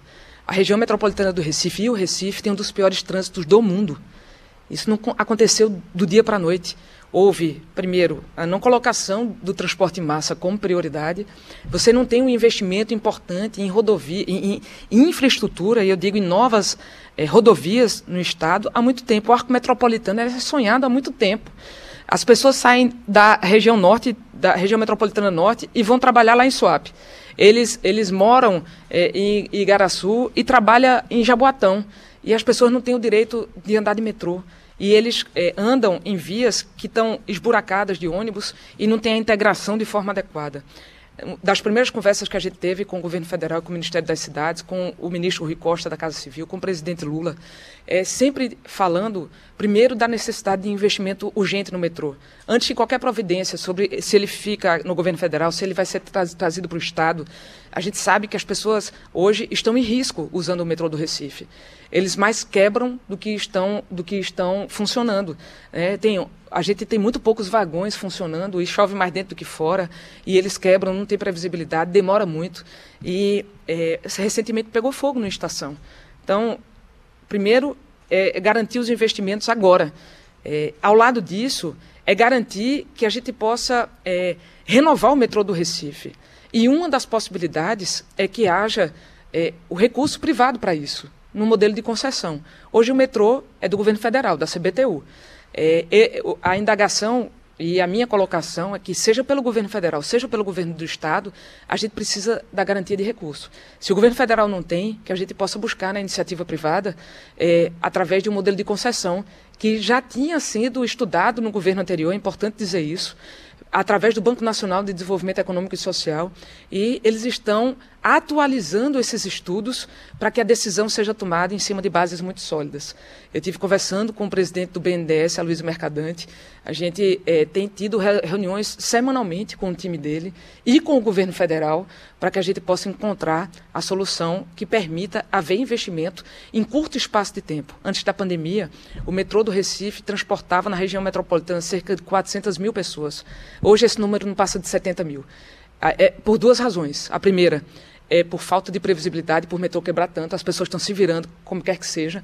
A região metropolitana do Recife e o Recife tem um dos piores trânsitos do mundo. Isso não aconteceu do dia para a noite houve, primeiro, a não colocação do transporte em massa como prioridade, você não tem um investimento importante em rodovia, em, em infraestrutura, e eu digo em novas eh, rodovias no Estado, há muito tempo. O arco metropolitano é sonhado há muito tempo. As pessoas saem da região norte, da região metropolitana norte, e vão trabalhar lá em Suape. Eles, eles moram eh, em Igaraçu e trabalham em Jaboatão. E as pessoas não têm o direito de andar de metrô e eles é, andam em vias que estão esburacadas de ônibus e não tem a integração de forma adequada. Das primeiras conversas que a gente teve com o governo federal, com o Ministério das Cidades, com o ministro Rui Costa da Casa Civil, com o presidente Lula, é sempre falando, primeiro, da necessidade de investimento urgente no metrô. Antes de qualquer providência sobre se ele fica no governo federal, se ele vai ser trazido para o Estado, a gente sabe que as pessoas hoje estão em risco usando o metrô do Recife eles mais quebram do que estão, do que estão funcionando. É, tem, a gente tem muito poucos vagões funcionando e chove mais dentro do que fora e eles quebram, não tem previsibilidade, demora muito e é, recentemente pegou fogo na estação. Então, primeiro é, é garantir os investimentos agora. É, ao lado disso, é garantir que a gente possa é, renovar o metrô do Recife. E uma das possibilidades é que haja é, o recurso privado para isso no modelo de concessão. Hoje o metrô é do governo federal, da CBTU. É, a indagação e a minha colocação é que, seja pelo governo federal, seja pelo governo do Estado, a gente precisa da garantia de recurso. Se o governo federal não tem, que a gente possa buscar na iniciativa privada, é, através de um modelo de concessão que já tinha sido estudado no governo anterior, é importante dizer isso, através do Banco Nacional de Desenvolvimento Econômico e Social, e eles estão atualizando esses estudos para que a decisão seja tomada em cima de bases muito sólidas. Eu tive conversando com o presidente do BNDES, Luiz Mercadante. A gente é, tem tido reuniões semanalmente com o time dele e com o governo federal para que a gente possa encontrar a solução que permita haver investimento em curto espaço de tempo. Antes da pandemia, o metrô do Recife transportava na região metropolitana cerca de 400 mil pessoas. Hoje esse número não passa de 70 mil. É, por duas razões. A primeira é por falta de previsibilidade, por metrô quebrar tanto, as pessoas estão se virando, como quer que seja.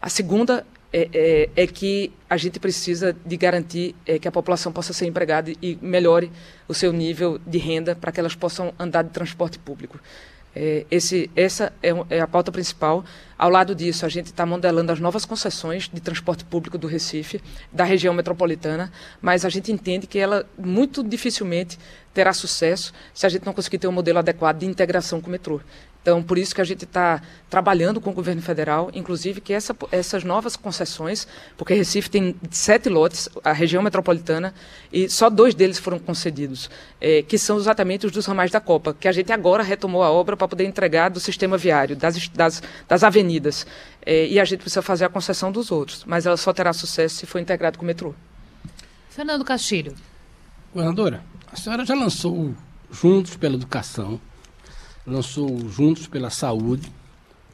A segunda é, é, é que a gente precisa de garantir é, que a população possa ser empregada e melhore o seu nível de renda para que elas possam andar de transporte público. É, esse, essa é, é, a pauta principal. Ao lado disso, a gente está modelando as novas concessões de transporte público do Recife, da região metropolitana, mas a gente entende que ela muito dificilmente terá sucesso se a gente não conseguir ter um modelo adequado de integração com o metrô. Então, por isso que a gente está trabalhando com o governo federal, inclusive que essa, essas novas concessões, porque Recife tem sete lotes, a região metropolitana, e só dois deles foram concedidos, é, que são exatamente os dos ramais da Copa, que a gente agora retomou a obra para poder entregar do sistema viário, das, das, das avenidas. É, e a gente precisa fazer a concessão dos outros, mas ela só terá sucesso se for integrado com o metrô. Fernando Castilho. Governadora, a senhora já lançou Juntos pela Educação, lançou Juntos pela Saúde.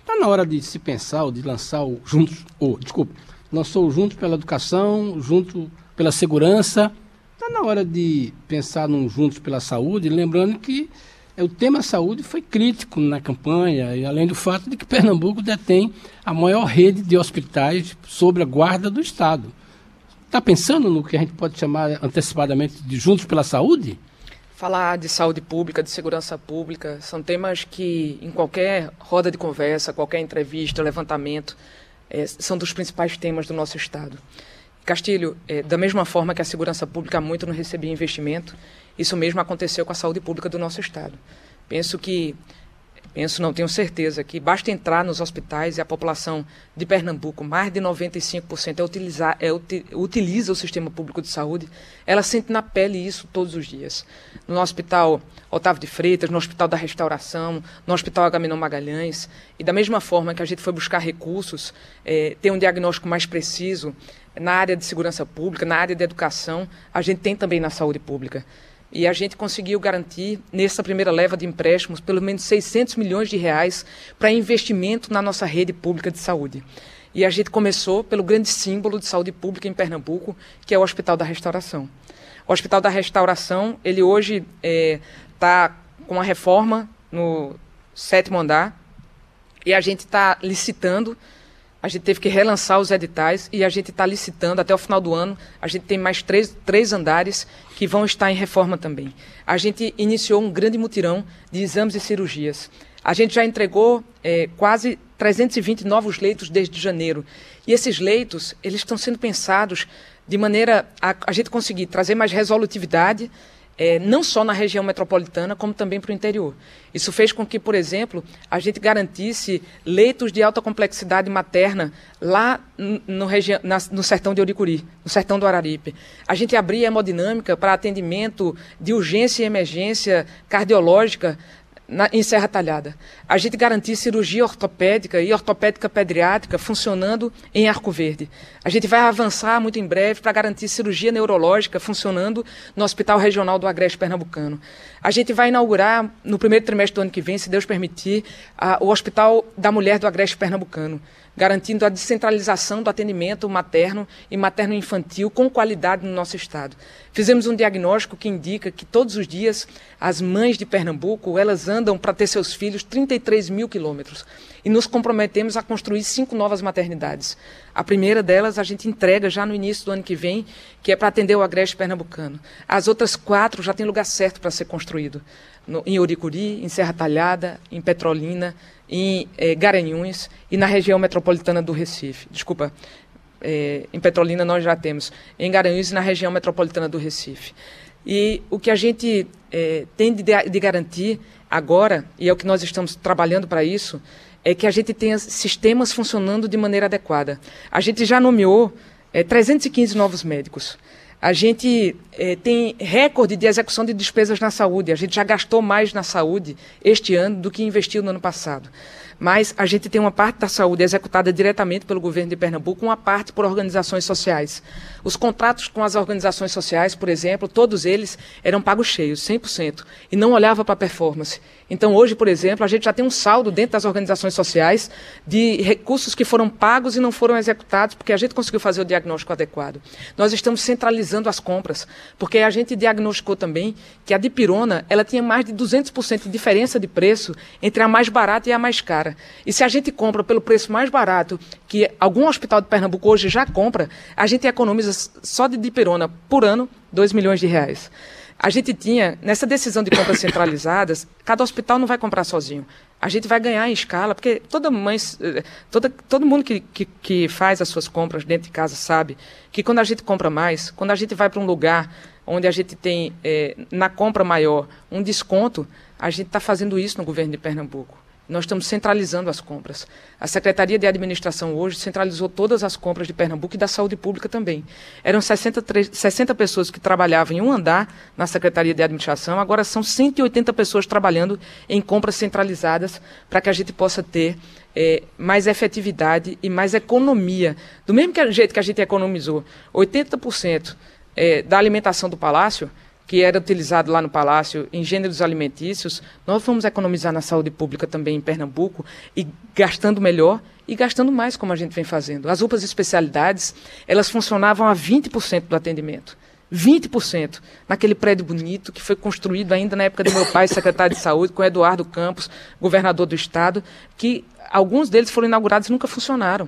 Está na hora de se pensar, ou de lançar o Juntos, ou, oh, desculpa, lançou Juntos pela Educação, Junto pela Segurança. Está na hora de pensar num Juntos pela Saúde, lembrando que é, o tema saúde foi crítico na campanha, e além do fato de que Pernambuco detém a maior rede de hospitais sob a guarda do Estado. Está pensando no que a gente pode chamar antecipadamente de Juntos pela Saúde? Falar de saúde pública, de segurança pública, são temas que, em qualquer roda de conversa, qualquer entrevista, levantamento, é, são dos principais temas do nosso Estado. Castilho, é, da mesma forma que a segurança pública muito não recebia investimento, isso mesmo aconteceu com a saúde pública do nosso Estado. Penso que, penso não, tenho certeza que basta entrar nos hospitais e a população de Pernambuco, mais de 95% é utilizar, é, utiliza o sistema público de saúde, ela sente na pele isso todos os dias. No Hospital Otávio de Freitas, no Hospital da Restauração, no Hospital Agamenon Magalhães, e da mesma forma que a gente foi buscar recursos, é, ter um diagnóstico mais preciso, na área de segurança pública, na área de educação, a gente tem também na saúde pública. E a gente conseguiu garantir, nessa primeira leva de empréstimos, pelo menos 600 milhões de reais para investimento na nossa rede pública de saúde. E a gente começou pelo grande símbolo de saúde pública em Pernambuco, que é o Hospital da Restauração. O Hospital da Restauração, ele hoje está é, tá com uma reforma no sétimo andar, e a gente está licitando a gente teve que relançar os editais e a gente está licitando até o final do ano. A gente tem mais três, três andares que vão estar em reforma também. A gente iniciou um grande mutirão de exames e cirurgias. A gente já entregou é, quase 320 novos leitos desde janeiro. E esses leitos, eles estão sendo pensados de maneira a, a gente conseguir trazer mais resolutividade é, não só na região metropolitana, como também para o interior. Isso fez com que, por exemplo, a gente garantisse leitos de alta complexidade materna lá no, na, no sertão de Oricuri, no sertão do Araripe. A gente abria hemodinâmica para atendimento de urgência e emergência cardiológica na, em Serra Talhada. A gente garantir cirurgia ortopédica e ortopédica pediátrica funcionando em Arco Verde. A gente vai avançar muito em breve para garantir cirurgia neurológica funcionando no Hospital Regional do Agreste Pernambucano. A gente vai inaugurar, no primeiro trimestre do ano que vem, se Deus permitir, a, o Hospital da Mulher do Agreste Pernambucano garantindo a descentralização do atendimento materno e materno-infantil com qualidade no nosso estado. Fizemos um diagnóstico que indica que todos os dias as mães de Pernambuco elas andam para ter seus filhos 33 mil quilômetros e nos comprometemos a construir cinco novas maternidades. A primeira delas a gente entrega já no início do ano que vem, que é para atender o agreste pernambucano. As outras quatro já têm lugar certo para ser construído, no, em Oricuri, em Serra Talhada, em Petrolina, em eh, Garanhuns e na região metropolitana do Recife. Desculpa, eh, em Petrolina nós já temos, em Garanhuns e na região metropolitana do Recife. E o que a gente eh, tem de, de garantir agora, e é o que nós estamos trabalhando para isso, é que a gente tenha sistemas funcionando de maneira adequada. A gente já nomeou 315 novos médicos. A gente eh, tem recorde de execução de despesas na saúde. A gente já gastou mais na saúde este ano do que investiu no ano passado mas a gente tem uma parte da saúde executada diretamente pelo governo de Pernambuco, uma parte por organizações sociais. Os contratos com as organizações sociais, por exemplo, todos eles eram pagos cheios, 100%, e não olhava para a performance. Então, hoje, por exemplo, a gente já tem um saldo dentro das organizações sociais de recursos que foram pagos e não foram executados, porque a gente conseguiu fazer o diagnóstico adequado. Nós estamos centralizando as compras, porque a gente diagnosticou também que a dipirona ela tinha mais de 200% de diferença de preço entre a mais barata e a mais cara cara. E se a gente compra pelo preço mais barato, que algum hospital de Pernambuco hoje já compra, a gente economiza só de dipirona por ano 2 milhões de reais. A gente tinha, nessa decisão de compras centralizadas, cada hospital não vai comprar sozinho. A gente vai ganhar em escala, porque toda mãe, toda, todo mundo que, que, que faz as suas compras dentro de casa sabe que quando a gente compra mais, quando a gente vai para um lugar onde a gente tem, é, na compra maior, um desconto, a gente está fazendo isso no governo de Pernambuco. Nós estamos centralizando as compras. A Secretaria de Administração hoje centralizou todas as compras de Pernambuco e da saúde pública também. Eram 63, 60 pessoas que trabalhavam em um andar na Secretaria de Administração, agora são 180 pessoas trabalhando em compras centralizadas para que a gente possa ter é, mais efetividade e mais economia. Do mesmo jeito que a gente economizou 80% é, da alimentação do Palácio, que era utilizado lá no Palácio em gêneros alimentícios, nós vamos economizar na saúde pública também em Pernambuco e gastando melhor e gastando mais, como a gente vem fazendo. As UPAs especialidades, elas funcionavam a 20% do atendimento. 20% naquele prédio bonito que foi construído ainda na época do meu pai, secretário de saúde, com Eduardo Campos, governador do estado, que alguns deles foram inaugurados e nunca funcionaram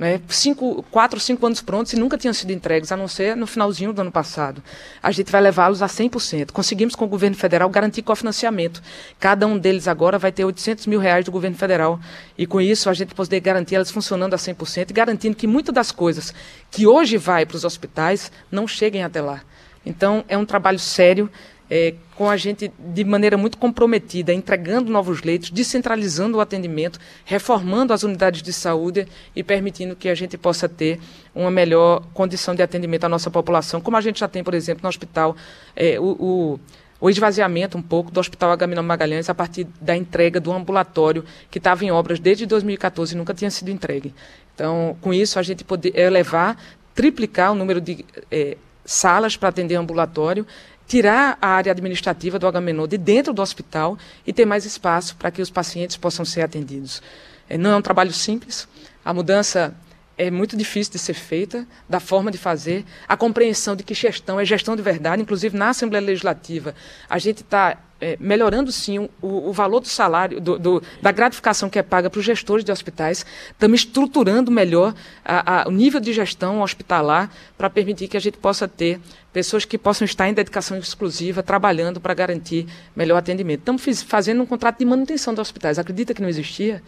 né, cinco, quatro, cinco anos prontos e nunca tinham sido entregues, a não ser no finalzinho do ano passado. A gente vai levá-los a 100%. Conseguimos com o governo federal garantir cofinanciamento. Cada um deles agora vai ter 800 mil reais do governo federal. E com isso a gente poder garantir elas funcionando a 100% e garantindo que muitas das coisas que hoje vai para os hospitais não cheguem até lá. Então é um trabalho sério é, com a gente de maneira muito comprometida, entregando novos leitos, descentralizando o atendimento, reformando as unidades de saúde e permitindo que a gente possa ter uma melhor condição de atendimento à nossa população, como a gente já tem, por exemplo, no hospital, é, o, o o esvaziamento um pouco do Hospital Agamenon Magalhães a partir da entrega do ambulatório que estava em obras desde 2014 e nunca tinha sido entregue. Então, com isso, a gente poder elevar, triplicar o número de é, salas para atender ambulatório tirar a área administrativa do Agamenon de dentro do hospital e ter mais espaço para que os pacientes possam ser atendidos. É, não é um trabalho simples, a mudança é muito difícil de ser feita, da forma de fazer, a compreensão de que gestão é gestão de verdade, inclusive na Assembleia Legislativa, a gente está é, melhorando sim o, o, valor do salário, do, do, da gratificação que é paga para os gestores de hospitais. Estamos estruturando melhor a, a, o nível de gestão hospitalar para permitir que a gente possa ter pessoas que possam estar em dedicação exclusiva, trabalhando para garantir melhor atendimento. Estamos fazendo um contrato de manutenção dos hospitais. Acredita que não existia?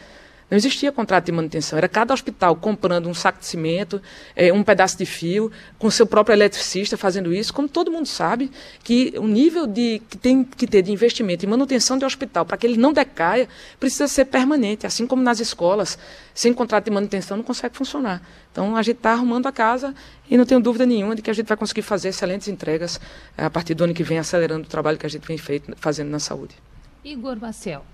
Não existia contrato de manutenção, era cada hospital comprando um saco de cimento, é, um pedaço de fio, com seu próprio eletricista fazendo isso, como todo mundo sabe, que o nível de, que tem que ter de investimento em manutenção de hospital, para que ele não decaia, precisa ser permanente, assim como nas escolas, sem contrato de manutenção não consegue funcionar. Então a gente está arrumando a casa e não tenho dúvida nenhuma de que a gente vai conseguir fazer excelentes entregas a partir do ano que vem, acelerando o trabalho que a gente vem feito, fazendo na saúde. Igor Marcel.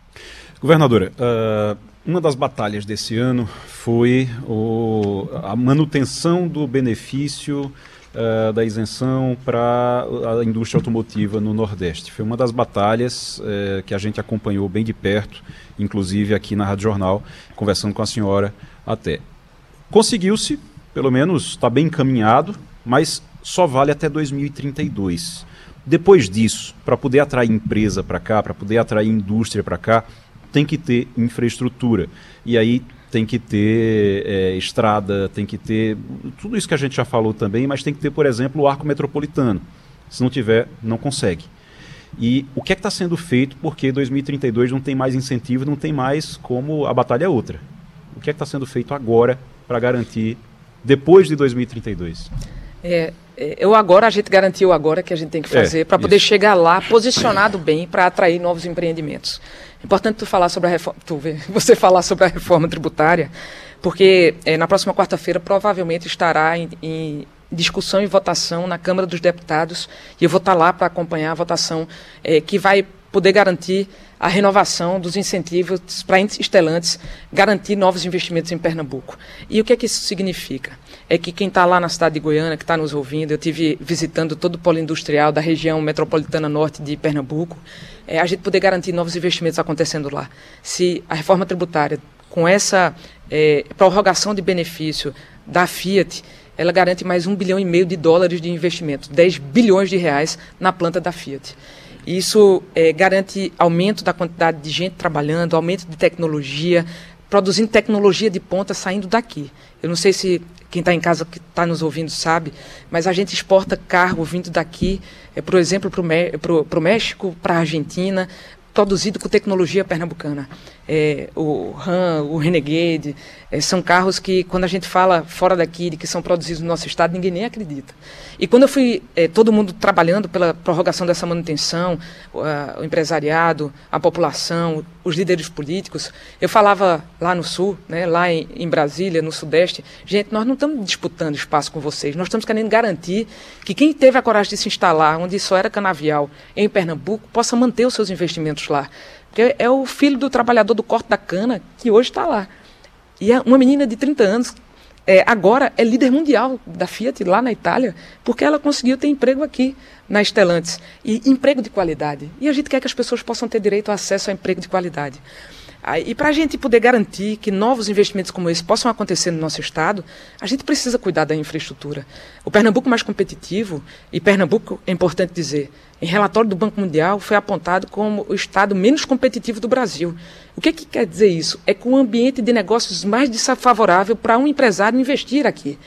Governadora, uh, uma das batalhas desse ano foi o, a manutenção do benefício uh, da isenção para a indústria automotiva no Nordeste. Foi uma das batalhas uh, que a gente acompanhou bem de perto, inclusive aqui na Rádio Jornal, conversando com a senhora até. Conseguiu-se, pelo menos está bem encaminhado, mas só vale até 2032. Depois disso, para poder atrair empresa para cá, para poder atrair indústria para cá, tem que ter infraestrutura. E aí tem que ter é, estrada, tem que ter tudo isso que a gente já falou também, mas tem que ter, por exemplo, o arco metropolitano. Se não tiver, não consegue. E o que é que está sendo feito porque 2032 não tem mais incentivo, não tem mais como a batalha é outra. O que é que está sendo feito agora para garantir depois de 2032? É, é, eu agora, a gente garantiu agora que a gente tem que é, fazer é, para poder chegar lá posicionado bem para atrair novos empreendimentos. É importante tu falar sobre a reforma, tu, você falar sobre a reforma tributária, porque é, na próxima quarta-feira provavelmente estará em, em, discussão e votação na Câmara dos Deputados e eu vou estar lá para acompanhar a votação é, que vai poder garantir a renovação dos incentivos para estelantes, garantir novos investimentos em Pernambuco. E o que é que isso significa? É que quem está lá na cidade de Goiânia, que está nos ouvindo, eu tive visitando todo o polo industrial da região metropolitana norte de Pernambuco, é a gente poder garantir novos investimentos acontecendo lá. Se a reforma tributária, com essa é, prorrogação de benefício da Fiat, ela garante mais um bilhão e meio de dólares de investimento, 10 bilhões de reais na planta da Fiat. Isso é, garante aumento da quantidade de gente trabalhando, aumento de tecnologia, produzindo tecnologia de ponta saindo daqui. Eu não sei se quem está em casa que está nos ouvindo sabe, mas a gente exporta carro vindo daqui, é, por exemplo, para o México, para a Argentina, produzido com tecnologia pernambucana. É, o RAM, o Renegade, é, são carros que, quando a gente fala fora daqui, de que são produzidos no nosso estado, ninguém nem acredita. E quando eu fui, é, todo mundo trabalhando pela prorrogação dessa manutenção, o, o empresariado, a população, os líderes políticos, eu falava lá no Sul, né, lá em, em Brasília, no Sudeste, gente, nós não estamos disputando espaço com vocês, nós estamos querendo garantir que quem teve a coragem de se instalar onde só era canavial, em Pernambuco, possa manter os seus investimentos lá. Porque é o filho do trabalhador do corte da cana que hoje está lá. E é uma menina de 30 anos é, agora é líder mundial da Fiat lá na Itália, porque ela conseguiu ter emprego aqui na Stellantis. E emprego de qualidade. E a gente quer que as pessoas possam ter direito a acesso a emprego de qualidade. E para a gente poder garantir que novos investimentos como esse possam acontecer no nosso estado, a gente precisa cuidar da infraestrutura. O Pernambuco mais competitivo, e Pernambuco, é importante dizer, em relatório do Banco Mundial, foi apontado como o estado menos competitivo do Brasil. O que, que quer dizer isso? É com um ambiente de negócios mais desfavorável para um empresário investir aqui.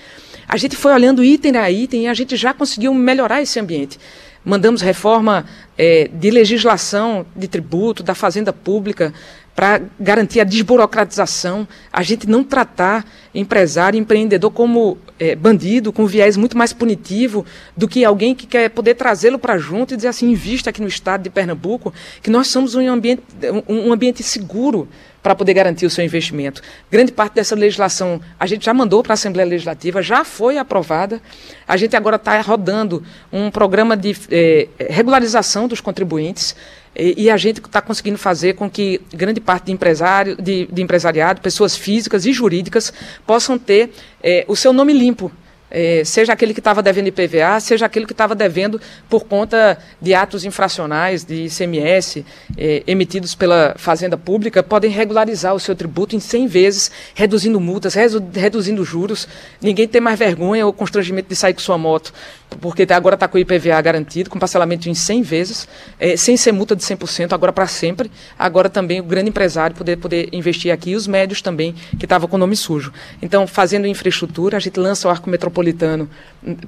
A gente foi olhando item a item e a gente já conseguiu melhorar esse ambiente. Mandamos reforma é, de legislação de tributo, da fazenda pública, para garantir a desburocratização, a gente não tratar empresário, empreendedor como é, bandido, com viés muito mais punitivo do que alguém que quer poder trazê-lo para junto e dizer assim, invista aqui no estado de Pernambuco, que nós somos um ambiente, um, ambiente seguro para poder garantir o seu investimento. Grande parte dessa legislação a gente já mandou para a Assembleia Legislativa, já foi aprovada. A gente agora está rodando um programa de eh, regularização dos contribuintes. E, e a gente está conseguindo fazer com que grande parte de, empresário, de, de empresariado, pessoas físicas e jurídicas, possam ter eh, o seu nome limpo é, seja aquele que estava devendo IPVA, seja aquele que estava devendo por conta de atos infracionais de ICMS é, emitidos pela Fazenda Pública, podem regularizar o seu tributo em 100 vezes, reduzindo multas, reduzindo juros. Ninguém tem mais vergonha ou constrangimento de sair com sua moto, porque agora está com o IPVA garantido, com parcelamento em 100 vezes, é, sem ser multa de 100%, agora para sempre. Agora também o grande empresário poder, poder investir aqui e os médios também, que estavam com o nome sujo. Então, fazendo infraestrutura, a gente lança o arco metropolitano metropolitano,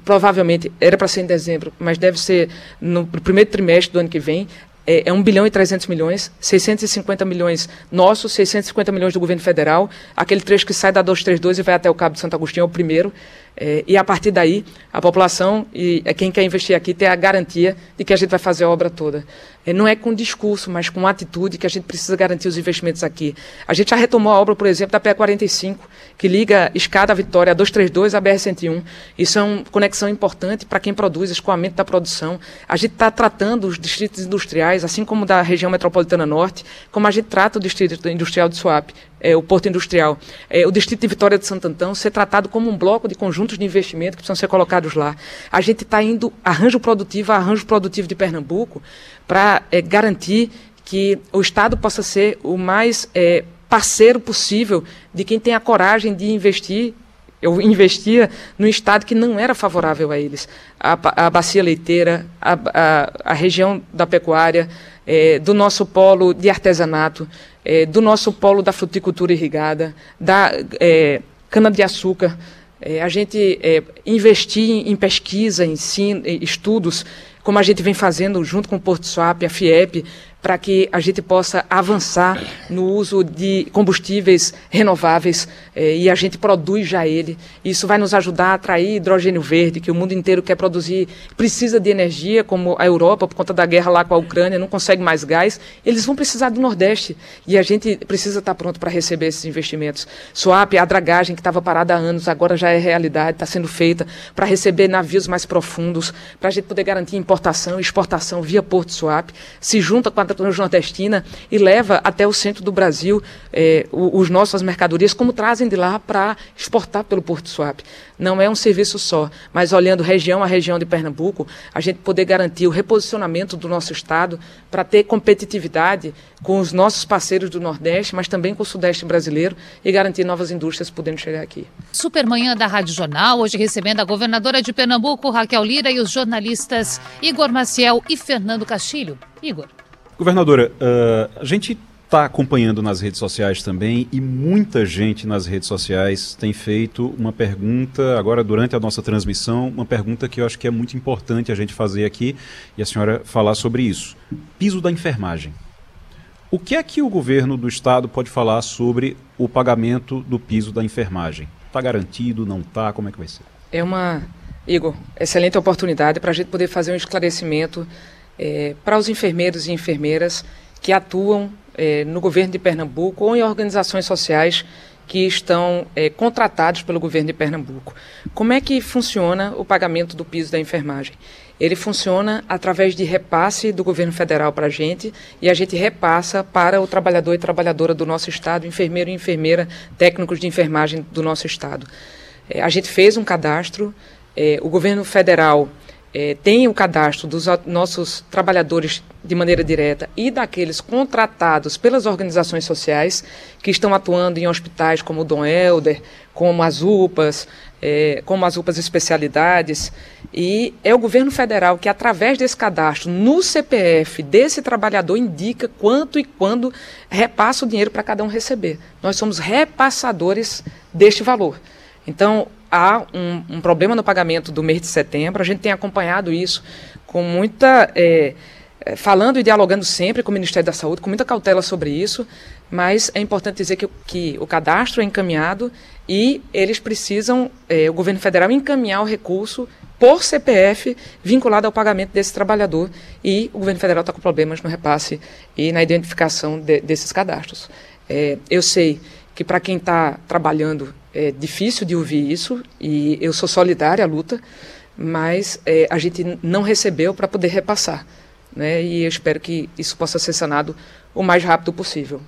provavelmente era para ser em dezembro, mas deve ser no primeiro trimestre do ano que vem. É, é 1 bilhão e 300 milhões, 650 milhões nossos, 650 milhões do governo federal. Aquele trecho que sai da 232 e vai até o Cabo de Santo Agostinho é o primeiro. É, e a partir daí, a população e é quem quer investir aqui tem a garantia de que a gente vai fazer a obra toda. É, não é com discurso, mas com atitude que a gente precisa garantir os investimentos aqui. A gente já retomou a obra, por exemplo, da PE45, que liga Escada Vitória a 232 à BR-101. Isso é uma conexão importante para quem produz, escoamento da produção. A gente está tratando os distritos industriais, assim como da região metropolitana norte, como a gente trata o distrito industrial de Suape é, o Porto Industrial, é, o Distrito de Vitória de Santo Antão, ser tratado como um bloco de conjuntos de investimento que precisam ser colocados lá. A gente está indo arranjo produtivo arranjo produtivo de Pernambuco para é, garantir que o Estado possa ser o mais é, parceiro possível de quem tem a coragem de investir eu investia no estado que não era favorável a eles. A, a bacia leiteira, a, a, a região da pecuária, é, do nosso polo de artesanato, é, do nosso polo da fruticultura irrigada, da cana-de-açúcar. É, a gente é, investir em pesquisa, ensino, estudos, como a gente vem fazendo junto com o Porto Swap, a FIEP, para que a gente possa avançar no uso de combustíveis renováveis eh, e a gente produz já ele. Isso vai nos ajudar a atrair hidrogênio verde, que o mundo inteiro quer produzir, precisa de energia, como a Europa, por conta da guerra lá com a Ucrânia, não consegue mais gás. Eles vão precisar do Nordeste e a gente precisa estar pronto para receber esses investimentos. Swap, a dragagem que estava parada há anos, agora já é realidade, está sendo feita para receber navios mais profundos, para a gente poder garantir importação e exportação via Porto Swap. Se junta com a transnordestina e leva até o centro do Brasil eh, os nossas mercadorias, como trazem de lá para exportar pelo Porto Swap. Não é um serviço só, mas olhando região a região de Pernambuco, a gente poder garantir o reposicionamento do nosso Estado para ter competitividade com os nossos parceiros do Nordeste, mas também com o Sudeste brasileiro e garantir novas indústrias podendo chegar aqui. Supermanhã da Rádio Jornal, hoje recebendo a governadora de Pernambuco, Raquel Lira, e os jornalistas Igor Maciel e Fernando Castilho. Igor. Governadora, uh, a gente está acompanhando nas redes sociais também e muita gente nas redes sociais tem feito uma pergunta, agora durante a nossa transmissão, uma pergunta que eu acho que é muito importante a gente fazer aqui e a senhora falar sobre isso. Piso da enfermagem. O que é que o governo do estado pode falar sobre o pagamento do piso da enfermagem? Está garantido, não está? Como é que vai ser? É uma, Igor, excelente oportunidade para a gente poder fazer um esclarecimento é, para os enfermeiros e enfermeiras que atuam é, no governo de Pernambuco ou em organizações sociais que estão é, contratados pelo governo de Pernambuco. Como é que funciona o pagamento do piso da enfermagem? Ele funciona através de repasse do governo federal para a gente e a gente repassa para o trabalhador e trabalhadora do nosso estado, enfermeiro e enfermeira, técnicos de enfermagem do nosso estado. É, a gente fez um cadastro, é, o governo federal é, tem o cadastro dos nossos trabalhadores de maneira direta e daqueles contratados pelas organizações sociais que estão atuando em hospitais como o Dom Helder, como as UPAs, é, como as UPAs especialidades. E é o governo federal que, através desse cadastro, no CPF desse trabalhador, indica quanto e quando repassa o dinheiro para cada um receber. Nós somos repassadores deste valor. Então, há um, um, problema no pagamento do mês de setembro. A gente tem acompanhado isso com muita. É, falando e dialogando sempre com o Ministério da Saúde, com muita cautela sobre isso, mas é importante dizer que, que o cadastro é encaminhado e eles precisam, é, o governo federal, encaminhar o recurso por CPF vinculado ao pagamento desse trabalhador e o governo federal está com problemas no repasse e na identificação de, desses cadastros. É, eu sei que para quem está trabalhando é difícil de ouvir isso e eu sou solidária à luta, mas é, a gente não recebeu para poder repassar. Né? E eu espero que isso possa ser sanado o mais rápido possível.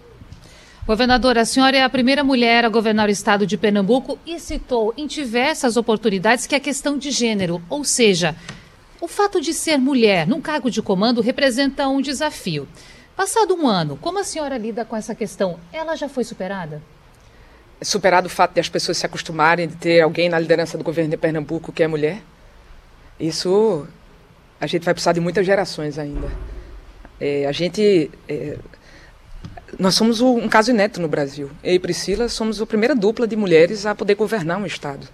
Governadora, a senhora é a primeira mulher a governar o estado de Pernambuco e citou em diversas oportunidades que a questão de gênero, ou seja, o fato de ser mulher num cargo de comando representa um desafio. Passado um ano, como a senhora lida com essa questão? Ela já foi superada? Superado o fato de as pessoas se acostumarem de ter alguém na liderança do governo de Pernambuco que é mulher, isso a gente vai precisar de muitas gerações ainda. É, a gente. É, nós somos o, um caso inédito no Brasil. Eu e Priscila somos a primeira dupla de mulheres a poder governar um Estado.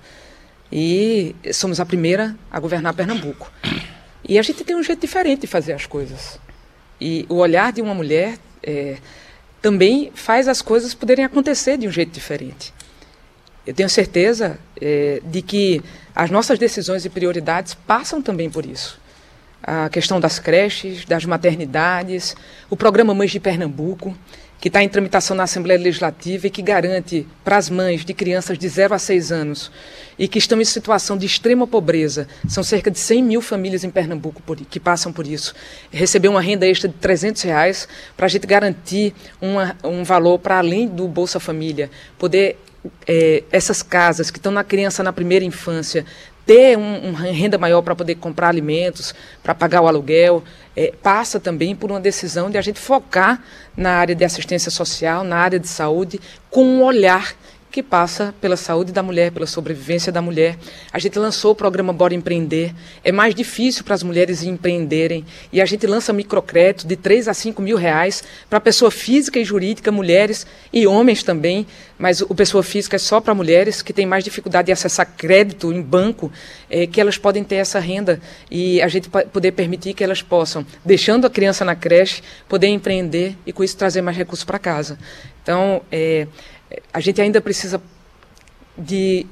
E somos a primeira a governar Pernambuco. E a gente tem um jeito diferente de fazer as coisas. E o olhar de uma mulher. É, também faz as coisas poderem acontecer de um jeito diferente. Eu tenho certeza é, de que as nossas decisões e prioridades passam também por isso. A questão das creches, das maternidades, o programa Mães de Pernambuco, que está em tramitação na Assembleia Legislativa e que garante para as mães de crianças de 0 a 6 anos e que estão em situação de extrema pobreza, são cerca de 100 mil famílias em Pernambuco por, que passam por isso, receber uma renda extra de 300 reais para a gente garantir uma, um valor para além do Bolsa Família, poder é, essas casas que estão na criança na primeira infância ter um, uma renda maior para poder comprar alimentos, para pagar o aluguel, é, passa também por uma decisão de a gente focar na área de assistência social, na área de saúde, com um olhar que passa pela saúde da mulher, pela sobrevivência da mulher. A gente lançou o programa Bora Empreender. É mais difícil para as mulheres empreenderem. E a gente lança microcrédito de 3 a 5 mil reais para pessoa física e jurídica, mulheres e homens também. Mas o pessoa física é só para mulheres que têm mais dificuldade de acessar crédito em banco, é, que elas podem ter essa renda. E a gente poder permitir que elas possam, deixando a criança na creche, poder empreender e com isso trazer mais recursos para casa. Então, é, a gente ainda precisa de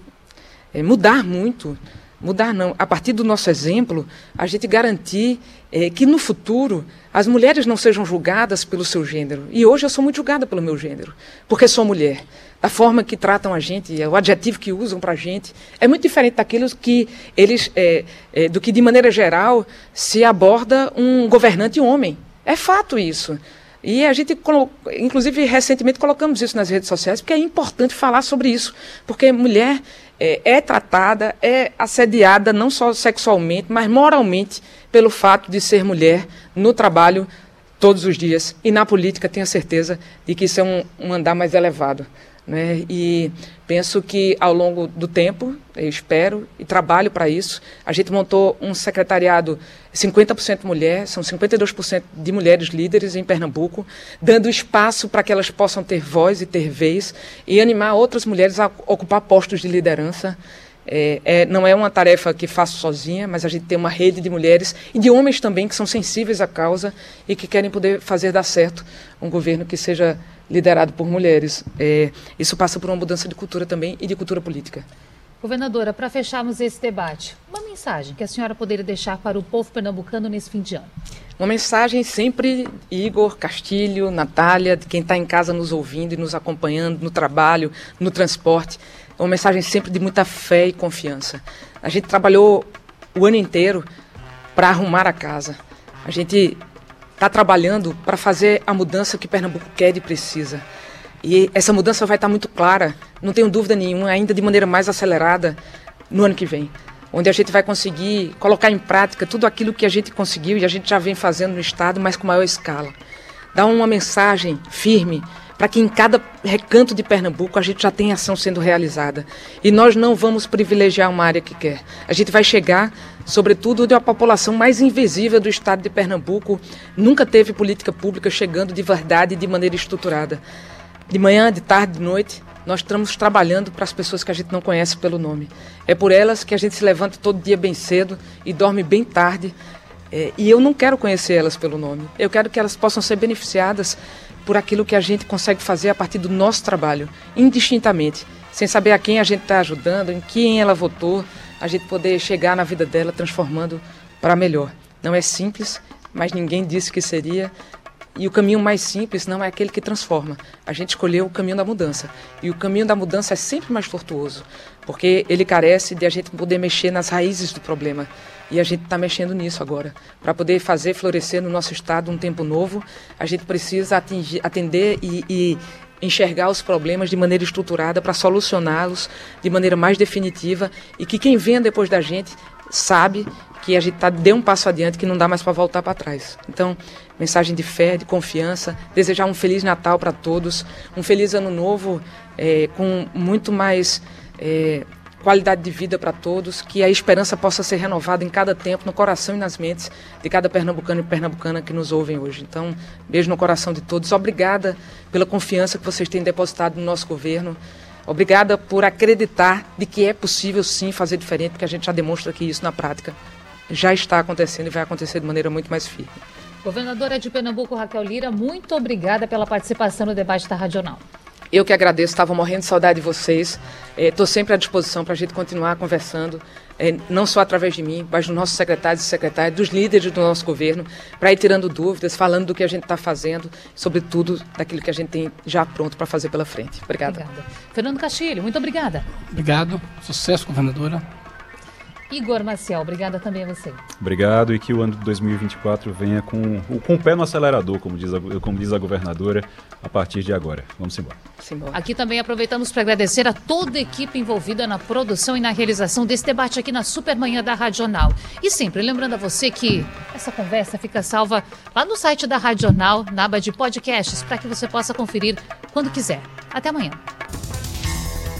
é, mudar muito, mudar não, a partir do nosso exemplo, a gente garantir é, que no futuro as mulheres não sejam julgadas pelo seu gênero. E hoje eu sou muito julgada pelo meu gênero, porque sou mulher. A forma que tratam a gente, o adjetivo que usam para a gente, é muito diferente daquilo que eles, é, é, do que de maneira geral se aborda um governante homem. É fato isso. E a gente, inclusive, recentemente colocamos isso nas redes sociais, porque é importante falar sobre isso, porque mulher é, é, tratada, é assediada não só sexualmente, mas moralmente pelo fato de ser mulher no trabalho todos os dias. E na política, tenho certeza de que isso é um, um andar mais elevado. Né? E penso que ao longo do tempo, eu espero e trabalho para isso, a gente montou um secretariado 50% mulher, são 52% de mulheres líderes em Pernambuco, dando espaço para que elas possam ter voz e ter vez e animar outras mulheres a ocupar postos de liderança. É, é, não é uma tarefa que faço sozinha, mas a gente tem uma rede de mulheres e de homens também que são sensíveis à causa e que querem poder fazer dar certo um governo que seja liderado por mulheres. É, isso passa por uma mudança de cultura também e de cultura política. Governadora, para fecharmos esse debate, uma mensagem que a senhora poderia deixar para o povo pernambucano nesse fim de ano. Uma mensagem sempre, Igor, Castilho, Natália, de quem está em casa nos ouvindo e nos acompanhando no trabalho, no transporte. É uma mensagem sempre de muita fé e confiança. A gente trabalhou o ano inteiro para arrumar a casa. A gente está trabalhando para fazer a mudança que Pernambuco quer e precisa. E essa mudança vai estar muito clara, não tenho dúvida nenhuma, ainda de maneira mais acelerada no ano que vem. onde a gente vai conseguir colocar em prática tudo aquilo que a gente conseguiu e a gente já vem fazendo no Estado, mas com maior escala. Dar uma mensagem firme para que em cada recanto de Pernambuco a gente já tenha ação sendo realizada. E nós não vamos privilegiar uma área que quer. A gente vai chegar, sobretudo, de uma população mais invisível do estado de Pernambuco. Nunca teve política pública chegando de verdade e de maneira estruturada. De manhã, de tarde, de noite, nós estamos trabalhando para as pessoas que a gente não conhece pelo nome. É por elas que a gente se levanta todo dia bem cedo e dorme bem tarde. É, e eu não quero conhecer elas pelo nome. Eu quero que elas possam ser beneficiadas por aquilo que a gente consegue fazer a partir do nosso trabalho, indistintamente, sem saber a quem a gente está ajudando, em quem ela votou, a gente poder chegar na vida dela transformando para melhor. Não é simples, mas ninguém disse que seria. E o caminho mais simples não é aquele que transforma. A gente escolheu o caminho da mudança. E o caminho da mudança é sempre mais tortuoso, porque ele carece de a gente poder mexer nas raízes do problema. E a gente está mexendo nisso agora. Para poder fazer florescer no nosso estado um tempo novo, a gente precisa atingir, atender e, e enxergar os problemas de maneira estruturada para solucioná-los de maneira mais definitiva e que quem venha depois da gente sabe que a gente tá, deu um passo adiante que não dá mais para voltar para trás. Então, mensagem de fé, de confiança, desejar um feliz Natal para todos, um feliz ano novo é, com muito mais é, qualidade de vida para todos, que a esperança possa ser renovada em cada tempo, no coração e nas mentes de cada pernambucano e pernambucana que nos ouvem hoje. Então, beijo no coração de todos. Obrigada pela confiança que vocês têm depositado no nosso governo. Obrigada por acreditar de que é possível sim fazer diferente, porque a gente já demonstra que isso na prática já está acontecendo e vai acontecer de maneira muito mais firme. Governadora de Pernambuco, Raquel Lira, muito obrigada pela participação no debate da Radional. Eu que agradeço, estava morrendo de saudade de vocês. Estou é, sempre à disposição para a gente continuar conversando, é, não só através de mim, mas dos nossos secretários e secretárias, dos líderes do nosso governo, para ir tirando dúvidas, falando do que a gente está fazendo, sobretudo daquilo que a gente tem já pronto para fazer pela frente. Obrigada. Obrigada. Fernando Castilho, muito obrigada. Obrigado. Sucesso, governadora. Igor Maciel, obrigada também a você. Obrigado e que o ano de 2024 venha com, com o pé no acelerador, como diz, a, como diz a governadora, a partir de agora. Vamos embora. embora. Aqui também aproveitamos para agradecer a toda a equipe envolvida na produção e na realização desse debate aqui na Supermanhã da Radional. E sempre lembrando a você que essa conversa fica salva lá no site da Radional, na aba de podcasts, para que você possa conferir quando quiser. Até amanhã.